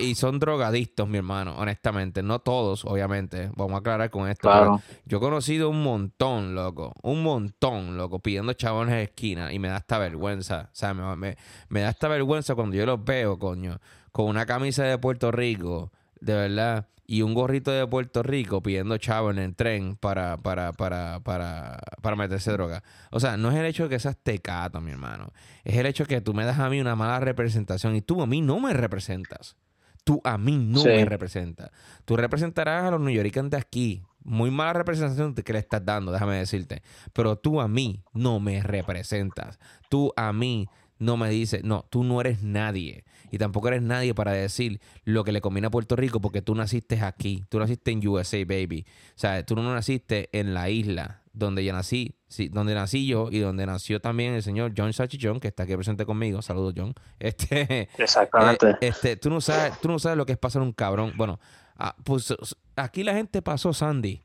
y, son drogadictos, mi hermano, honestamente. No todos, obviamente. Vamos a aclarar con esto. Yo he conocido un montón, loco. Un montón, loco, pidiendo chabones de esquina. Y me da esta vergüenza. O sea, me, me da esta vergüenza cuando yo los veo, coño. Con una camisa de Puerto Rico. De verdad y un gorrito de Puerto Rico pidiendo chavo en el tren para, para, para, para, para meterse droga. O sea, no es el hecho de que seas tecato, mi hermano. Es el hecho de que tú me das a mí una mala representación y tú a mí no me representas. Tú a mí no me representas. Tú representarás a los New de aquí. Muy mala representación que le estás dando, déjame decirte. Pero tú a mí no me representas. Tú a mí no me dices, no, tú no eres nadie y tampoco eres nadie para decir lo que le conviene a Puerto Rico porque tú naciste aquí, tú naciste en USA, baby. O sea, tú no naciste en la isla donde yo nací, sí, donde nací yo y donde nació también el señor John John, que está aquí presente conmigo. Saludos, John. Este, Exactamente. Eh, este, tú no sabes, tú no sabes lo que es pasar un cabrón. Bueno, ah, pues aquí la gente pasó Sandy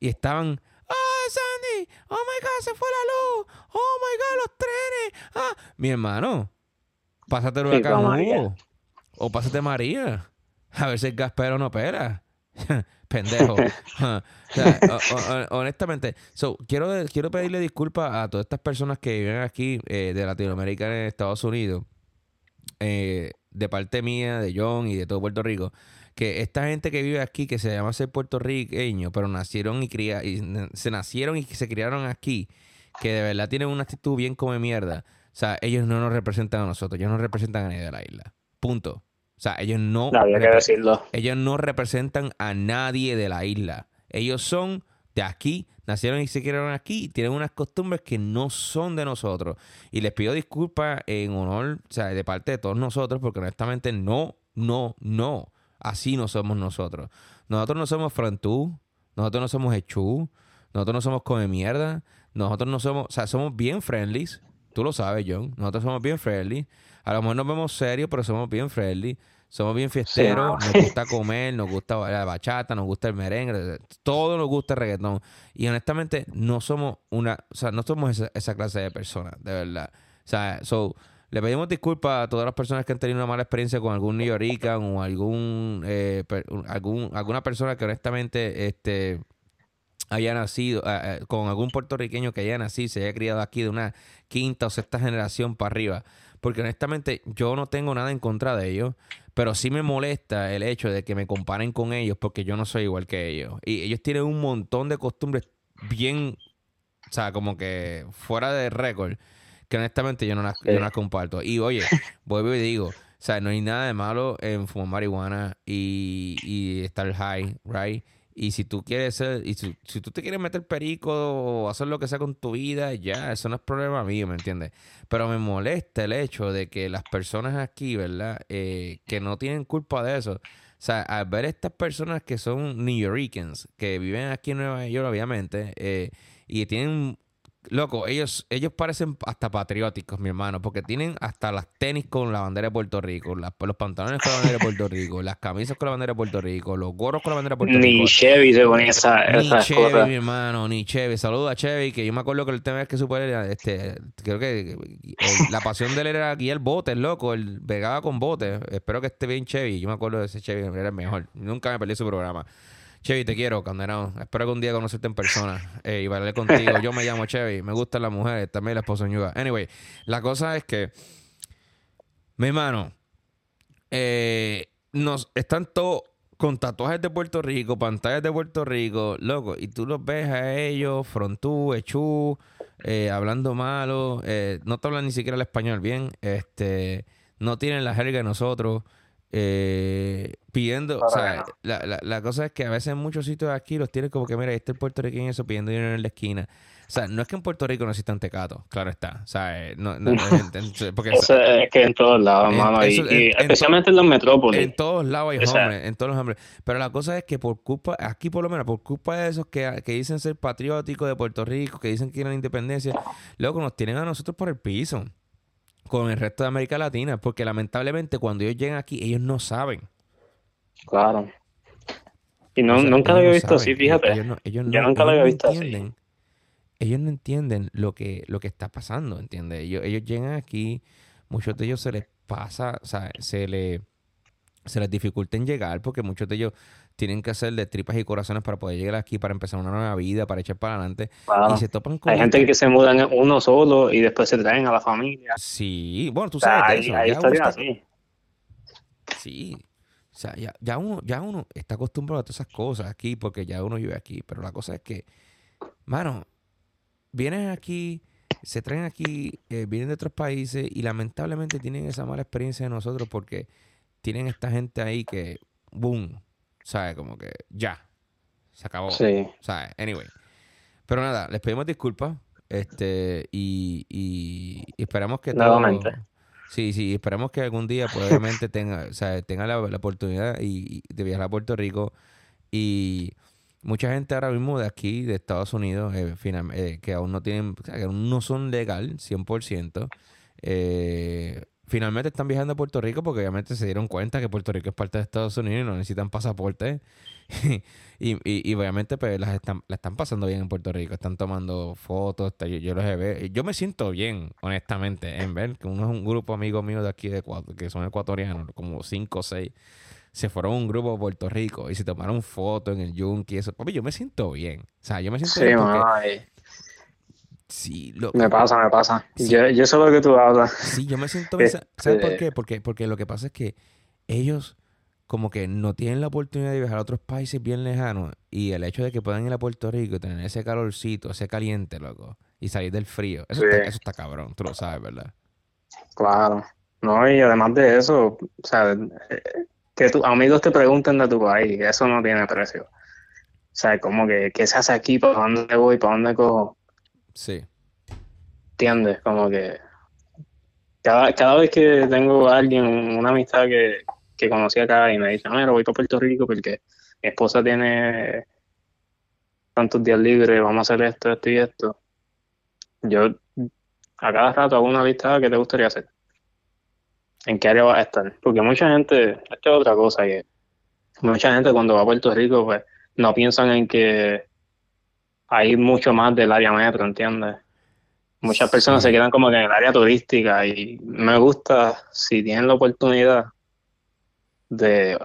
y estaban ¡Ah, Sandy! ¡Oh my God! ¡Se fue la luz! ¡Oh my God! ¡Los trenes! ¡Ah! Mi hermano, Pásate huracán O pásate María. A ver si el gaspero no opera. Pendejo. honestamente, so, quiero, quiero pedirle disculpas a todas estas personas que viven aquí eh, de Latinoamérica en Estados Unidos, eh, de parte mía, de John y de todo Puerto Rico, que esta gente que vive aquí, que se llama ser puertorriqueño, pero nacieron y, cría, y se nacieron y se criaron aquí, que de verdad tienen una actitud bien como mierda o sea, ellos no nos representan a nosotros, ellos no representan a nadie de la isla. Punto. O sea, ellos no, ellos no representan a nadie de la isla. Ellos son de aquí, nacieron y se criaron aquí y tienen unas costumbres que no son de nosotros. Y les pido disculpas en honor, o sea, de parte de todos nosotros, porque honestamente no, no, no. Así no somos nosotros. Nosotros no somos frantú, nosotros no somos hechú, nosotros no somos come mierda, nosotros no somos, o sea, somos bien friendlies, Tú lo sabes, John. Nosotros somos bien friendly. A lo mejor nos vemos serios, pero somos bien friendly. Somos bien fiesteros. Nos gusta comer, nos gusta la bachata, nos gusta el merengue. Todo nos gusta el reggaetón. Y honestamente, no somos una... O sea, no somos esa, clase de personas, de verdad. O sea, so, le pedimos disculpas a todas las personas que han tenido una mala experiencia con algún New Yorican o algún, eh, algún alguna persona que honestamente este haya nacido, eh, eh, con algún puertorriqueño que haya nacido, se haya criado aquí de una quinta o sexta generación para arriba. Porque honestamente yo no tengo nada en contra de ellos, pero sí me molesta el hecho de que me comparen con ellos porque yo no soy igual que ellos. Y ellos tienen un montón de costumbres bien, o sea, como que fuera de récord, que honestamente yo no las, yo no las comparto. Y oye, vuelvo y digo, o sea, no hay nada de malo en fumar marihuana y, y estar high, right? Y si tú quieres ser, y si, tú te quieres meter perico o hacer lo que sea con tu vida, ya, eso no es problema mío, ¿me entiendes? Pero me molesta el hecho de que las personas aquí, ¿verdad? Eh, que no tienen culpa de eso. O sea, al ver estas personas que son New Yorkers, que viven aquí en Nueva York, obviamente, eh, y tienen Loco, ellos, ellos parecen hasta patrióticos, mi hermano, porque tienen hasta las tenis con la bandera de Puerto Rico, los pantalones con la bandera de Puerto Rico, las camisas con la bandera de Puerto Rico, los gorros con la bandera de Puerto Rico. Ni Chevy se ponía esa, Ni Chevy, mi hermano, ni Chevy. Saludos a Chevy, que yo me acuerdo que el tema es que su padre, este, creo que la pasión de él era guiar botes, loco, él pegaba con botes. Espero que esté bien Chevy. Yo me acuerdo de ese Chevy, era el mejor. Nunca me perdí su programa. Chevy, te quiero, condenado. Espero que un día conocerte en persona eh, y bailar contigo. Yo me llamo Chevy, me gustan las mujeres, también la esposa Ñuga. Anyway, la cosa es que, mi hermano, eh, nos están todos con tatuajes de Puerto Rico, pantallas de Puerto Rico, loco, y tú los ves a ellos, frontú, echú, eh, hablando malo, no te hablan ni siquiera el español bien, este, no tienen la jerga de nosotros eh, pidiendo, o sea, la, la, la, cosa es que a veces en muchos sitios aquí los tienen como que, mira, este es el puertorriqueño eso pidiendo dinero en la esquina. O sea, no es que en Puerto Rico no existan tecatos, claro está. O sea, eh, no, no, porque, es que en todos lados, mano, y, especialmente en, los metrópolis. En todos lados hay hombres, en todos los hombres. Pero la cosa es que por culpa, aquí por lo menos, por culpa de esos que, que dicen ser patrióticos de Puerto Rico, que dicen que quieren independencia, luego nos tienen a nosotros por el piso con el resto de América Latina, porque lamentablemente cuando ellos llegan aquí, ellos no saben. Claro. Y no, nunca lo había visto así, fíjate. Ellos, Yo nunca lo había visto así. Ellos no entienden lo que, lo que está pasando, ¿entiendes? Ellos, ellos llegan aquí, muchos de ellos se les pasa, o sea, se, le, se les dificulta en llegar porque muchos de ellos tienen que hacer de tripas y corazones para poder llegar aquí, para empezar una nueva vida, para echar para adelante. Y se topan con... Hay gente que se mudan uno solo y después se traen a la familia. Sí, bueno, tú sabes eso. Hay historias así. Sí. O sea, ya, uno, ya uno está acostumbrado a todas esas cosas aquí porque ya uno vive aquí. Pero la cosa es que, mano, vienen aquí, se traen aquí, eh, vienen de otros países y lamentablemente tienen esa mala experiencia de nosotros porque tienen esta gente ahí que, boom, ¿sabes? Como que ya, se acabó. Sí. ¿Sabes? Anyway. Pero nada, les pedimos disculpas. Este, y, y, esperamos que Nuevamente. sí, sí, esperamos que algún día probablemente tenga, o sea, tenga la, oportunidad y, de viajar a Puerto Rico. Y mucha gente ahora mismo de aquí, de Estados Unidos, eh, eh, que aún no tienen, o sea, que aún no son legal 100%, eh, finalmente están viajando a Puerto Rico porque obviamente se dieron cuenta que Puerto Rico es parte de Estados Unidos y no necesitan pasaporte. y, y, obviamente pues las están, la están pasando bien en Puerto Rico. Están tomando fotos. Yo, yo los he Yo me siento bien, honestamente, en ver que uno es un grupo amigo mío de aquí de que son ecuatorianos, como cinco o seis, se fueron a un grupo a Puerto Rico y se tomaron fotos en el Yunque y eso. Papi, yo me siento bien. O sea, yo me siento bien porque... Sí, lo, me pasa, me pasa. Yo, yo sé lo que tú hablas. Sí, yo me siento bien. ¿Sabes por qué? Porque, porque lo que pasa es que ellos como que no tienen la oportunidad de viajar a otros países bien lejanos y el hecho de que puedan ir a Puerto Rico y tener ese calorcito, ese caliente, loco, y salir del frío, eso, está, eso está cabrón, tú lo sabes, ¿verdad? Claro. No, y además de eso, o sea, que tus amigos te pregunten de tu país, eso no tiene precio. O sea, como que, ¿qué se hace aquí? ¿Para dónde voy? ¿Para dónde cojo? Sí. ¿Entiendes? Como que cada, cada vez que tengo a alguien, una amistad que, que conocí acá y me dice, mira, voy para Puerto Rico porque mi esposa tiene tantos días libres, vamos a hacer esto, esto y esto. Yo a cada rato hago una lista que te gustaría hacer. ¿En qué área vas a estar? Porque mucha gente, esto es otra cosa, que mucha gente cuando va a Puerto Rico, pues no piensan en que hay mucho más del área metro, ¿entiendes? Muchas personas se quedan como que en el área turística y me gusta, si tienen la oportunidad, de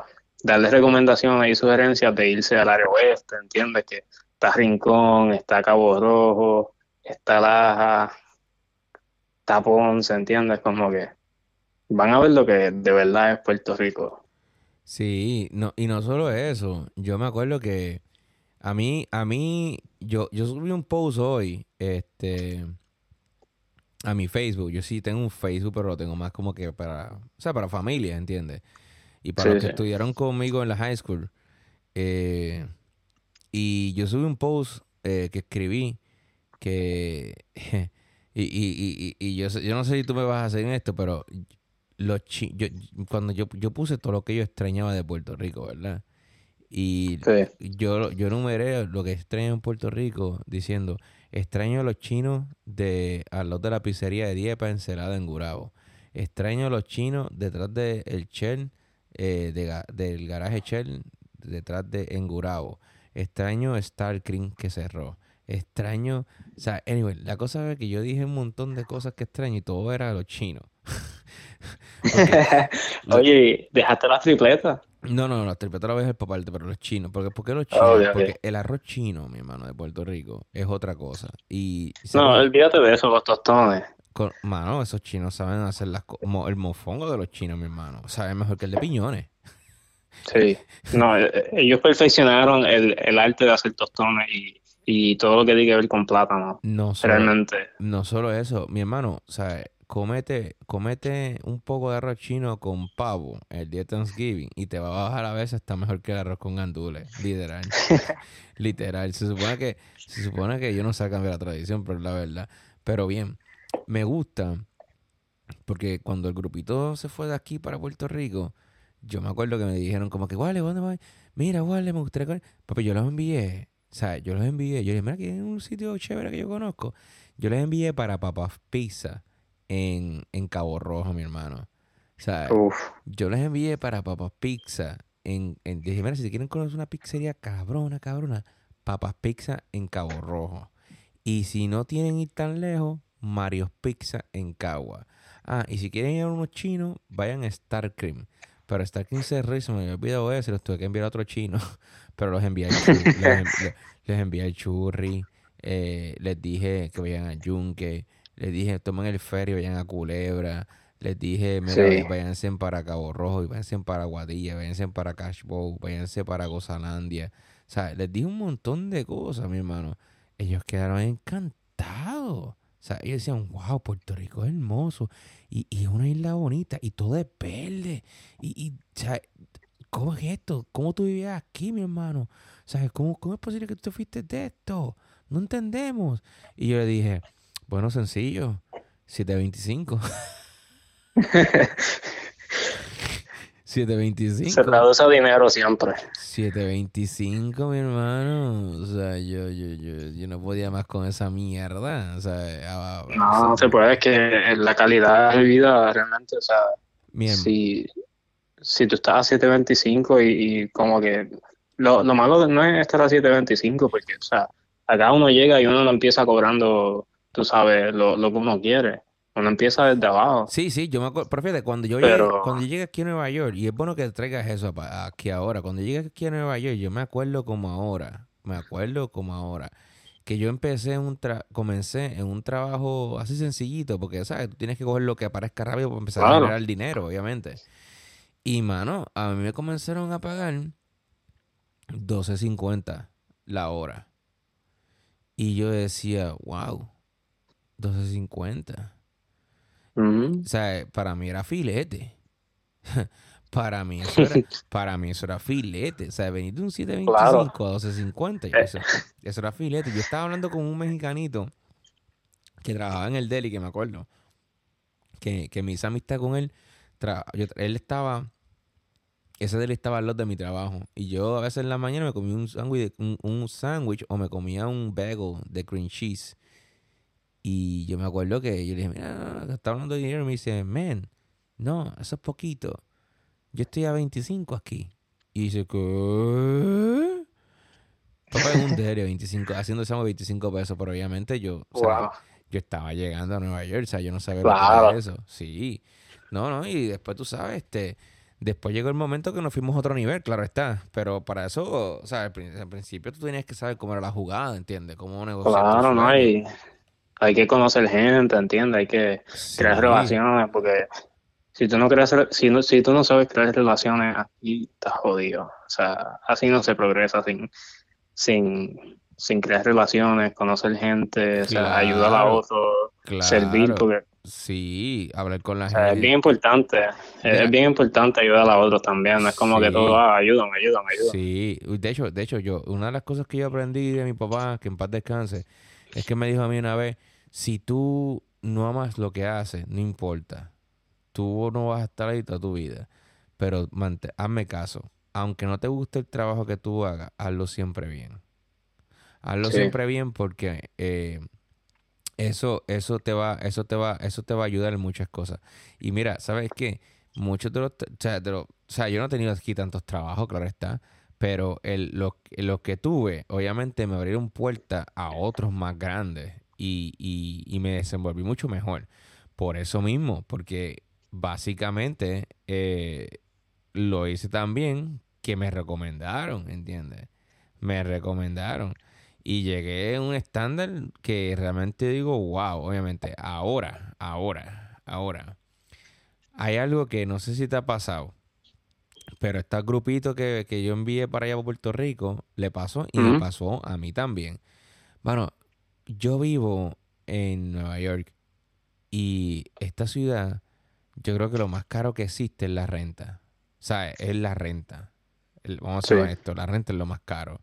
darles recomendaciones y sugerencias de irse al área oeste, ¿entiendes? Que está Rincón, está Cabo Rojo, está Laja, está Ponce, ¿entiendes? Como que van a ver lo que de verdad es Puerto Rico. Sí, no, y no solo eso, yo me acuerdo que a mí, a mí, yo, yo subí un post hoy, este, a mi Facebook. Yo sí tengo un Facebook, pero lo tengo más como que para, o sea, para familia, ¿entiendes? Y para los que estudiaron conmigo en la high school, eh, Y yo subí un post eh, que escribí que... y, y, y, y yo, yo no sé si tú me vas a hacer en esto, pero los yo, cuando yo, yo puse todo lo que yo extrañaba de Puerto Rico, ¿verdad? Y yo, yo enumeré lo que extraño en Puerto Rico diciendo, extraño a los chinos de al lado de la pizzería de Diepa encelada en Gurabo. Extraño a los chinos detrás del de Shell, eh, del garaje Shell detrás de Engurabo. Extraño Star Cream que cerró. Extraño, o sea, anyway, la cosa es que yo dije un montón de cosas que extraño y todo era los chinos. Oye, ¿dejaste las tripletas? No, no, las tripletas las voy a dejar para pero los chinos. Porque, ¿Por qué los chinos? Porque el arroz chino, mi hermano, de Puerto Rico, es otra cosa. Y no, olvídate de eso, los tostones. mano, esos chinos saben hacer las el mofongo de los chinos, mi hermano. Saben mejor que el de piñones. Sí, no, eh, eh, ellos perfeccionaron el, el arte de hacer tostones y, y todo lo que tiene que ver con plátano. No solo, realmente. No solo eso, mi hermano, o sea, comete, comete un poco de arroz chino con pavo el día de Thanksgiving y te va a bajar a veces está mejor que el arroz con gandules, literal. literal. Se supone que, se supone que yo no sé cambiar la tradición, pero la verdad. Pero bien, me gusta porque cuando el grupito se fue de aquí para Puerto Rico, yo me acuerdo que me dijeron como que, Wale, ¿dónde voy? Mira, Wale, me gustaría... Papi, yo los envié. O sea, yo los envié. Yo dije, mira, aquí hay un sitio chévere que yo conozco. Yo les envié para Papas Pizza en, en Cabo Rojo, mi hermano. O sea, yo les envié para Papas Pizza. En, en, dije, mira, si quieren conocer una pizzería cabrona, cabrona, Papas Pizza en Cabo Rojo. Y si no tienen ir tan lejos, Mario's Pizza en Cagua. Ah, y si quieren ir a unos chinos, vayan a Star Cream. Pero Star Cream se me había olvidado eso, los tuve que enviar a otro chino. Pero los envié al les, envié al churri. Eh, les dije que vayan a Yunque. Les dije, tomen el ferry, vayan a Culebra. Les dije, mira, váyanse para Cabo Rojo, y váyanse para Guadilla, váyanse para Cashbow, váyanse para Gozalandia. O sea, les dije un montón de cosas, mi hermano. Ellos quedaron encantados. O sea, ellos decían, wow, Puerto Rico es hermoso. Y, y es una isla bonita. Y todo es verde. Y, y o sea, ¿cómo es esto? ¿Cómo tú vivías aquí, mi hermano? O sea, ¿cómo, cómo es posible que tú fuiste de esto? No entendemos. Y yo le dije, bueno, sencillo. 725. 725. Se traduce dinero siempre. 725, mi hermano. O sea, yo, yo, yo, yo no podía más con esa mierda. O sea, no, no se puede, es que la calidad de vida realmente, o sea, si, si tú estás a 725 y, y como que lo, lo malo no es estar a 725 porque, o sea, acá uno llega y uno lo empieza cobrando tú sabes, lo, lo que uno quiere. Uno empieza desde abajo. Sí, sí, yo me acuerdo, pero cuando yo, llegué, cuando llegué aquí a Nueva York, y es bueno que traigas eso aquí ahora, cuando llegué aquí a Nueva York, yo me acuerdo como ahora, me acuerdo como ahora, que yo empecé un comencé en un trabajo así sencillito, porque, ¿sabes? Tú tienes que coger lo que aparezca rápido para empezar a generar dinero, obviamente. Y, mano, a mí me comenzaron a pagar 12.50 la hora. Y yo decía, wow, 12.50. O sea, para mí era filete. para mí eso era, para mí eso era filete. O sea, venir de un 725 a 12.50. Eh. Eso, eso era filete. Yo estaba hablando con un mexicanito que trabajaba en el deli, que me acuerdo. Que, que me hice amistad con él. él estaba ese deli estaba al lado de mi trabajo. Y yo a veces en la mañana me comía un sándwich un, un o me comía un bagel de cream cheese. Y yo me acuerdo que yo le dije, mira, está hablando de dinero. Y me dice, man, no, eso es poquito. Yo estoy a 25 aquí. Y dice, ¿qué? Papá es un diario 25, haciendo ese 25 pesos, pero obviamente yo, yo estaba llegando a Nueva York, o sea, yo no sabía lo que era eso. Sí. No, no, y después tú sabes, este, después llegó el momento que nos fuimos a otro nivel, claro está. Pero para eso, o sea, al, principio tú tenías que saber cómo era la jugada, ¿entiendes? Cómo negociar. Claro, no hay hay que conocer gente, ¿entiendes? Hay que crear relaciones, porque si tú no creas, si no, si tú no sabes crear relaciones, aquí estás jodido. O sea, así no se progresa sin, sin, sin crear relaciones, conocer gente, o sea, ayudar a otros, servir, porque Sí, hablar con la gente. Es bien importante, es bien importante ayudar a otros también, no es como que todo, ah, ayudan, ayudan, ayudan. Sí, de hecho, de hecho, yo, una de las cosas que yo aprendí de mi papá, que en paz descanse, es que me dijo a mí una vez, si tú no amas lo que haces, no importa, tú no vas a estar ahí toda tu vida, pero hazme caso, aunque no te guste el trabajo que tú hagas, hazlo siempre bien. Hazlo siempre bien porque... Eh, eso, eso te va, eso te va, eso te va a ayudar en muchas cosas. Y mira, ¿sabes qué? Muchos de los, o sea, o sea, yo no he tenido aquí tantos trabajos, claro está, pero el, lo, que tuve, obviamente me abrieron puertas a otros más grandes y, y, y, me desenvolví mucho mejor. Por eso mismo, porque básicamente eh, lo hice tan bien que me recomendaron, ¿entiendes? Me recomendaron. Y llegué a un estándar que realmente digo, wow, obviamente, ahora, ahora, ahora. Hay algo que no sé si te ha pasado, pero este grupito que, yo envié para allá a Puerto Rico, le pasó y me pasó a mí también. Bueno, yo vivo en Nueva York y esta ciudad, yo creo que lo más caro que existe es la renta. O sea, es la renta. vamos a hacer esto, la renta es lo más caro.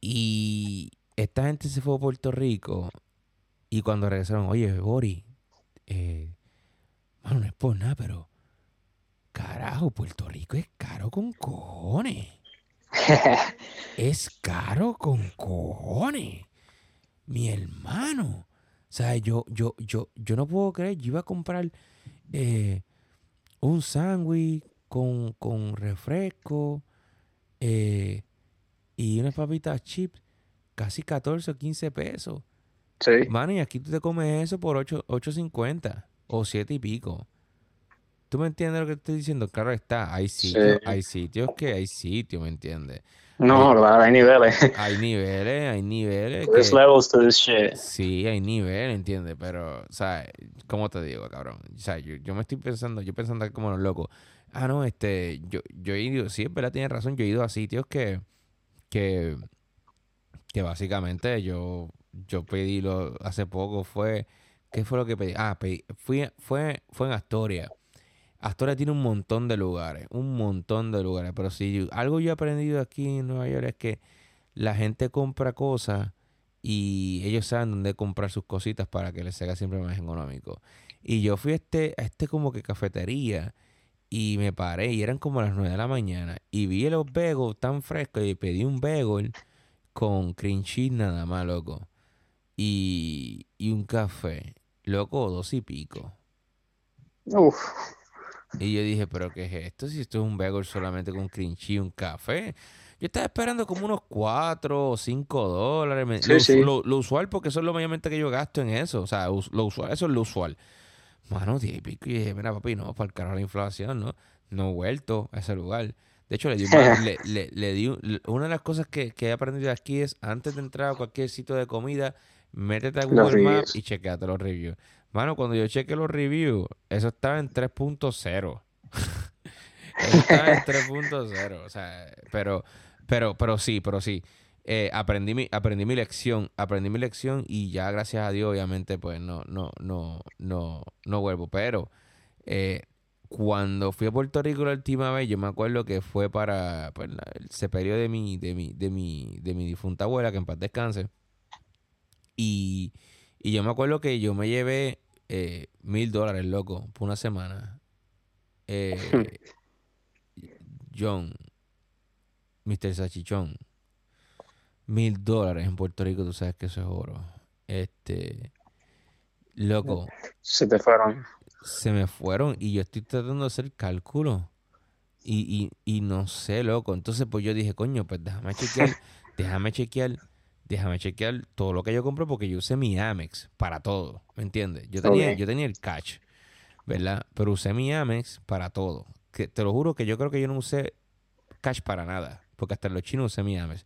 Y esta gente se fue a Puerto Rico y cuando regresaron, oye, Bori, eh, bueno, no es por nada, pero carajo, Puerto Rico es caro con cojones. es caro con cojones. Mi hermano. O sea, yo, yo, yo, yo no puedo creer, yo iba a comprar eh, un sándwich con, con refresco, eh, y unas papitas chips, casi 14 o 15 pesos. Sí. Mano, y aquí tú te comes eso por 8.50 o 7 y pico. ¿Tú me entiendes lo que estoy diciendo? Claro está, hay sitios, hay sitios que hay sitios, ¿me entiendes? No, hay, hay niveles. Hay niveles, hay niveles. There's levels to this shit. Sí, hay niveles, ¿entiendes? Pero, o sea, ¿cómo te digo, cabrón? O sea, yo, yo me estoy pensando, yo pensando como los locos. Ah, no, este, yo, yo he ido, sí, es verdad, tienes razón, yo he ido a sitios que que, que básicamente yo, yo pedí lo, hace poco fue, ¿qué fue lo que pedí? Ah, pedí, fui, fue, fue en Astoria. Astoria tiene un montón de lugares, un montón de lugares, pero si algo yo he aprendido aquí en Nueva York es que la gente compra cosas y ellos saben dónde comprar sus cositas para que les sea siempre más económico. Y yo fui a este, a este como que cafetería y me paré y eran como las 9 de la mañana. Y vi los bagels tan frescos y pedí un bagel con cream nada más, loco. Y, y un café. Loco, dos y pico. Uf. Y yo dije, ¿pero qué es esto? Si esto es un bagel solamente con cream cheese y un café. Yo estaba esperando como unos 4 o 5 dólares. lo, Lo, usual, porque eso es lo mayormente que yo gasto en eso. O sea, lo usual, eso es lo usual. Mano, diez y pico. Y dije, mira, papi, no, para el carajo la inflación, ¿no? No he vuelto a ese lugar. De hecho, le di, le, le, di una de las cosas que, que, he aprendido aquí es antes de entrar a cualquier sitio de comida, métete a Google Maps y chequeate los reviews. Mano, cuando yo cheque los reviews, eso estaba en 3.0. estaba en 3.0. O sea, pero, pero, pero sí, pero sí. Eh, aprendí, mi, aprendí mi lección, aprendí mi lección y ya gracias a Dios obviamente pues no, no, no, no, no vuelvo. Pero eh, cuando fui a Puerto Rico la última vez, yo me acuerdo que fue para pues, el sepelio de mi, de mi, de mi, de mi difunta abuela, que en paz descanse. Y, y yo me acuerdo que yo me llevé eh, mil dólares, loco, por una semana. John, Mr. Sachichón mil dólares en Puerto Rico, tú sabes que eso es oro. Este, loco. Se te fueron. Se me fueron y yo estoy tratando de hacer cálculo. Y, y, y no sé, loco. Entonces, pues yo dije, coño, pues déjame chequear, déjame chequear, déjame chequear todo lo que yo compro porque yo usé mi Amex para todo, ¿me entiendes? Yo tenía, yo tenía el cash, ¿verdad? Pero usé mi Amex para todo. Que, te lo juro que yo creo que yo no usé cash para nada, porque hasta los chinos usé mi Amex.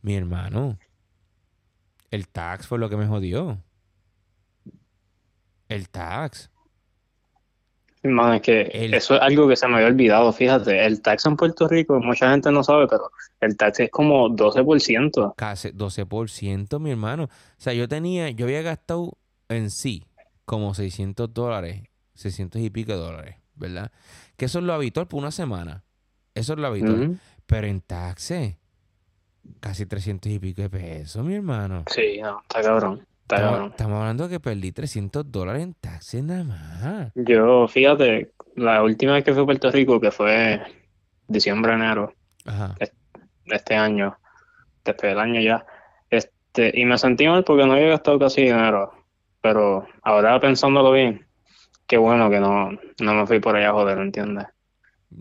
Mi hermano, el tax fue lo que me jodió. El tax. Man, es que eso es algo que se me había olvidado, fíjate. El tax en Puerto Rico, mucha gente no sabe, pero el tax es como 12%. Casi 12%, mi hermano. O sea, yo tenía, yo había gastado en sí como 600 dólares, 600 y pico de dólares, ¿verdad? Que eso es lo habitual por una semana. Eso es lo habitual. Pero en taxi, casi 300 y pico de pesos, mi hermano. Sí, no, está cabrón. Estamos, hablando de que perdí 300 dólares en taxi nada más. Yo, fíjate, la última vez que fui a Puerto Rico, que fue diciembre, enero de este año, después del año ya, este, y me sentí mal porque no había gastado casi dinero. Pero ahora pensándolo bien, qué bueno que no, no me fui por allá a joder, ¿entiendes?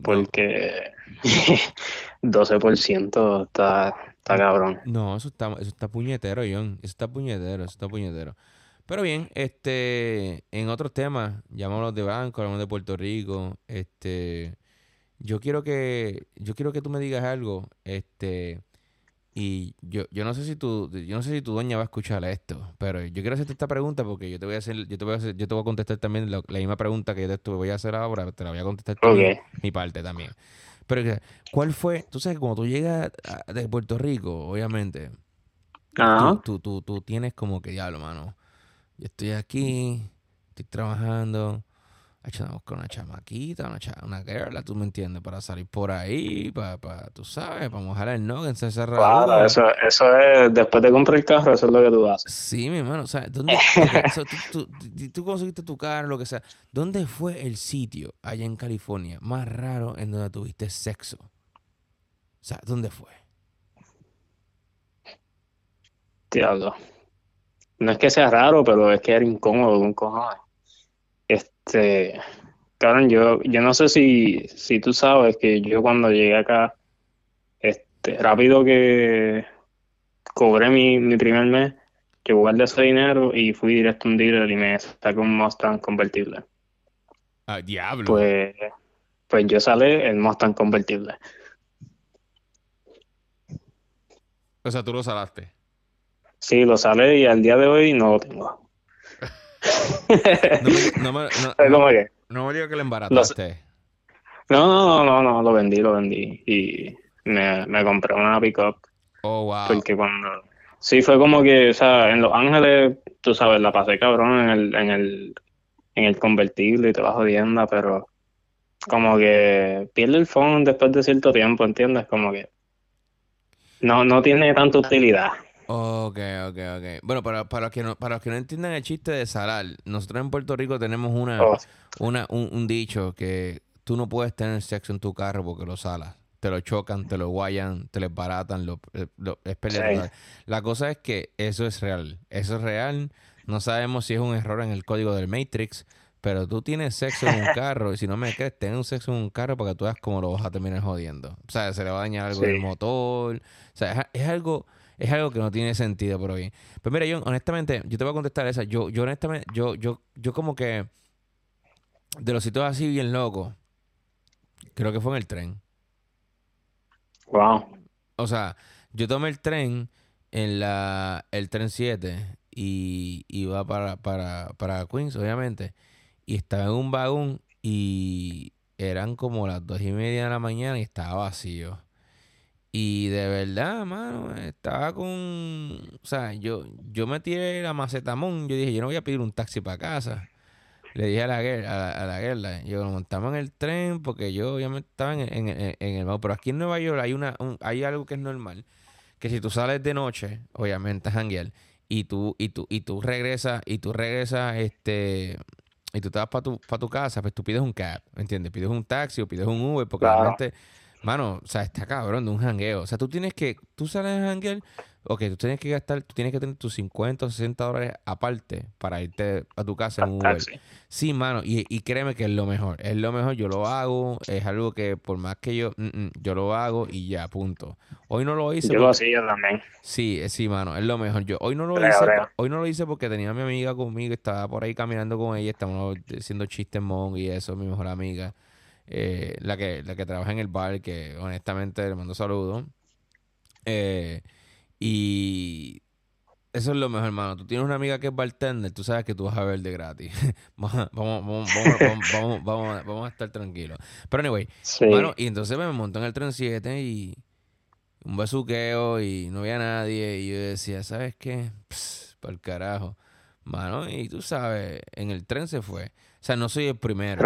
Porque 12% está, está cabrón. No, eso está, eso está puñetero, John. Eso está puñetero, eso está puñetero. Pero bien, este, en otros temas, llamamos de banco, hablamos de Puerto Rico, este, yo quiero que, yo quiero que tú me digas algo, este, y yo, yo no sé si tu, yo no sé si tu doña va a escuchar esto, pero yo quiero hacerte esta pregunta porque yo te voy a hacer, yo te voy a hacer, yo te voy a contestar también la, misma pregunta que yo te voy a hacer ahora, te la voy a contestar mi parte también. Pero ¿cuál fue? Tú sabes, cuando tú llegas de Puerto Rico, obviamente, tú, tú, tú, tienes como que diablo, mano. Yo estoy aquí, estoy trabajando, a buscar una chamaquita, una, una girl, tú me entiendes, para salir por ahí, para, para tú sabes, para mojar el no, en cerrado. Claro, eso, eso es, después de comprar el carro, eso es lo que tú haces. Sí, mi hermano, o sea, ¿dónde, tú, tú, conseguiste tu carro, lo que sea, ¿dónde fue el sitio allá en California más raro en donde tuviste sexo? O sea, ¿dónde fue? Diablo. No es que sea raro, pero es que era incómodo un cojón. Este, Karen, yo, yo no sé si, si tú sabes que yo cuando llegué acá, este, rápido que cobré mi, mi primer mes, yo guardé ese dinero y fui directo a un dealer y me saqué un Mustang convertible. Ah, diablo. Pues, pues yo salé el Mustang convertible. O sea, tú lo salaste. Sí, lo salé y al día de hoy no lo tengo no me, no, no, que le embarataste. No, no, no, no, lo vendí, lo vendí. Y me, me compré una pickup. Oh, wow. Porque cuando. Sí, fue como que, o sea, en Los Ángeles, tú sabes, la pasé cabrón en el, en el, en el convertible y te vas jodiendo, pero como que pierde el phone después de cierto tiempo, ¿entiendes? Como que no, no tiene tanta utilidad. Ok, ok, ok. Bueno, para, para, los que no, para los que no entiendan el chiste de salar, nosotros en Puerto Rico tenemos una, oh. una un, dicho que tú no puedes tener sexo en tu carro porque lo salas. Te lo chocan, te lo guayan, te lo baratan, lo, eh, es pelear. La cosa es que eso es real. Eso es real. No sabemos si es un error en el código del Matrix, pero tú tienes sexo en un carro y si no me crees, ten un sexo en un carro para que tú veas cómo lo vas a terminar jodiendo. O sea, se le va a dañar algo del motor. O sea, es algo es algo que no tiene sentido, pero bien. Pues mira, yo honestamente, yo te voy a contestar esa. Yo, yo honestamente, yo, yo, yo como que de los sitios así bien locos, creo que fue en el tren. Wow. O sea, yo tomé el tren en la el tren 7 y iba para, para, para Queens, obviamente. Y estaba en un vagón y eran como las dos y media de la mañana y estaba vacío. Y de verdad, mano, estaba con. O sea, yo, yo me tiré la macetamón. Yo dije, yo no voy a pedir un taxi para casa. Le dije a la guerra, a la, guerra, yo lo montaba en el tren porque yo ya me estaba en, en, en, el Pero aquí en Nueva York hay una hay algo que es normal. Que si tú sales de noche, obviamente a janguear, y tú, y tú, y tú regresas, y tú regresas, este, y tú te vas para tu, para tu casa, pues tú pides un cab, ¿entiendes? Pides un taxi o pides un Uber, porque realmente Mano, o sea, está cabrón de un jangueo. O sea, tú tienes que, tú sales a janguear, ok, tú tienes que gastar, tú tienes que tener tus 50 o 60 dólares aparte para irte a tu casa en Uber. Sí, mano, y, y, créeme que es lo mejor. Es lo mejor, yo lo hago, es algo que por más que yo, mm, mm, yo lo hago y ya, punto. Hoy no lo hice. Yo lo hacía también. Sí, eh, sí, mano, es lo mejor. Yo hoy no lo hice, hoy no lo hice porque tenía a mi amiga conmigo, estaba por ahí caminando con ella, estábamos haciendo chistes mon y eso, mi mejor amiga. Eh, la, que, la que trabaja en el bar, que honestamente le mando saludos. Eh, y eso es lo mejor, hermano. Tú tienes una amiga que es bartender, tú sabes que tú vas a ver de gratis. vamos, vamos, vamos, vamos, a estar tranquilos. Pero anyway, bueno, y entonces me montó en el tren 7 y un besuqueo y no había nadie. Y yo decía, ¿sabes qué? Para el carajo. Mano, y tú sabes, en el tren se fue. O sea, no soy el primero.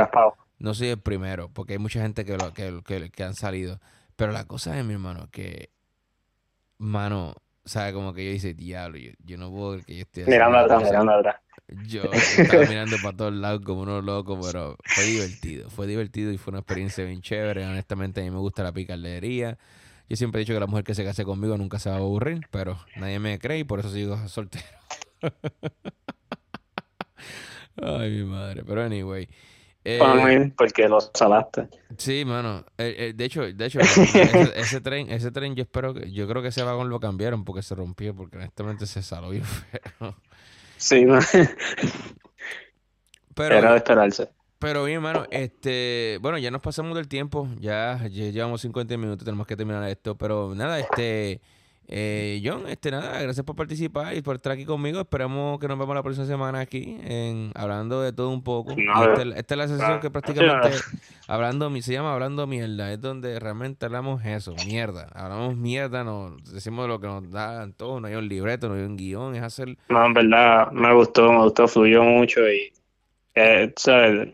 No soy el primero, porque hay mucha gente que, lo, que, que, que han salido. Pero la cosa es, mi hermano, que, mano, ¿sabes? Como que yo dice, diablo, yo, no puedo que yo esté Mirando atrás, mirando atrás. Yo estaba mirando para todos lados como unos locos, pero fue divertido. Fue divertido y fue una experiencia bien chévere. Honestamente, a mí me gusta la picardería. Yo siempre he dicho que la mujer que se case conmigo nunca se va a aburrir, pero nadie me cree y por eso sigo soltero. Ay, mi madre. Pero anyway. Eh, porque lo salaste. Sí, mano. Eh, eh, de hecho, de hecho ese, tren, ese tren yo espero que, yo creo que ese vagón lo cambiaron porque se rompió, porque honestamente se saló bien feo. Sí, man. Pero, Era de esperarse. Pero bien, mano, este, bueno, ya nos pasamos del tiempo, ya, ya llevamos 50 minutos, tenemos que terminar esto, pero nada, este, eh, John, este nada, gracias por participar y por estar aquí conmigo. Esperamos que nos vemos la próxima semana aquí en hablando de todo un poco. esta, es la sesión que prácticamente hablando se llama hablando mierda, es donde realmente hablamos eso, mierda. Hablamos mierda, nos decimos lo que nos dan todo, no hay un libreto, no hay un guion, es hacer No, en verdad me gustó, me gustó, fluyó mucho y eh,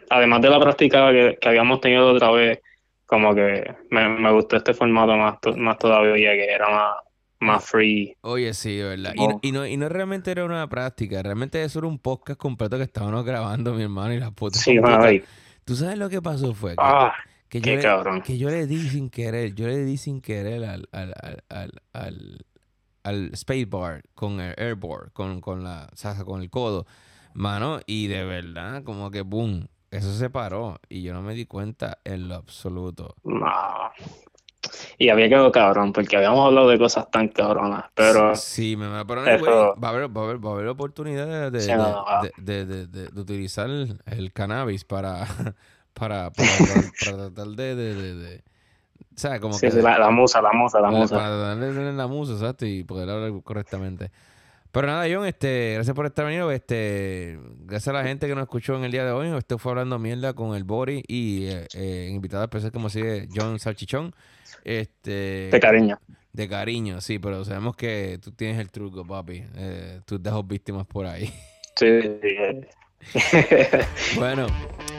además de la práctica que, que habíamos tenido otra vez, como que me, me gustó este formato más, más todavía que era más más free. Oye, sí, ¿verdad? Y, no, y no realmente era una práctica, realmente eso era un podcast completo que estábamos grabando mi hermano y la puta. Sí, ¿Tú sabes lo que pasó? Fue que, ah, yo le, que yo le di sin querer, yo le di sin querer al, al, al, al, al, spacebar con el airboard, con, con la, o con el codo, mano, y de verdad, como que boom, eso se paró y yo no me di cuenta en lo absoluto. No. Y había quedado cabrón, porque habíamos hablado de cosas tan cabronas, pero... Sí, me, me pero va, a haber, va, a haber, va a haber oportunidades de, de, de, de, utilizar el, cannabis para, para, para, tratar de... ¿Sabes? Como sí, que, la, la, musa, la musa, la musa. Para darle la musa, exacto, y poder hablar correctamente. Pero nada, John, este, gracias por estar venido. Este, gracias a la gente que nos escuchó en el día de hoy. Esto fue hablando mierda con el Bori y eh, eh, invitado especial como sigue John Salchichón. Este, de cariño. De cariño, sí, pero sabemos que tú tienes el truco, papi. Eh, tú dejas víctimas por ahí. Sí. bueno,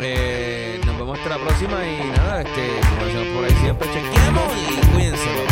eh, nos vemos hasta la próxima y nada, este, como por ahí siempre, chequeamos y cuídense.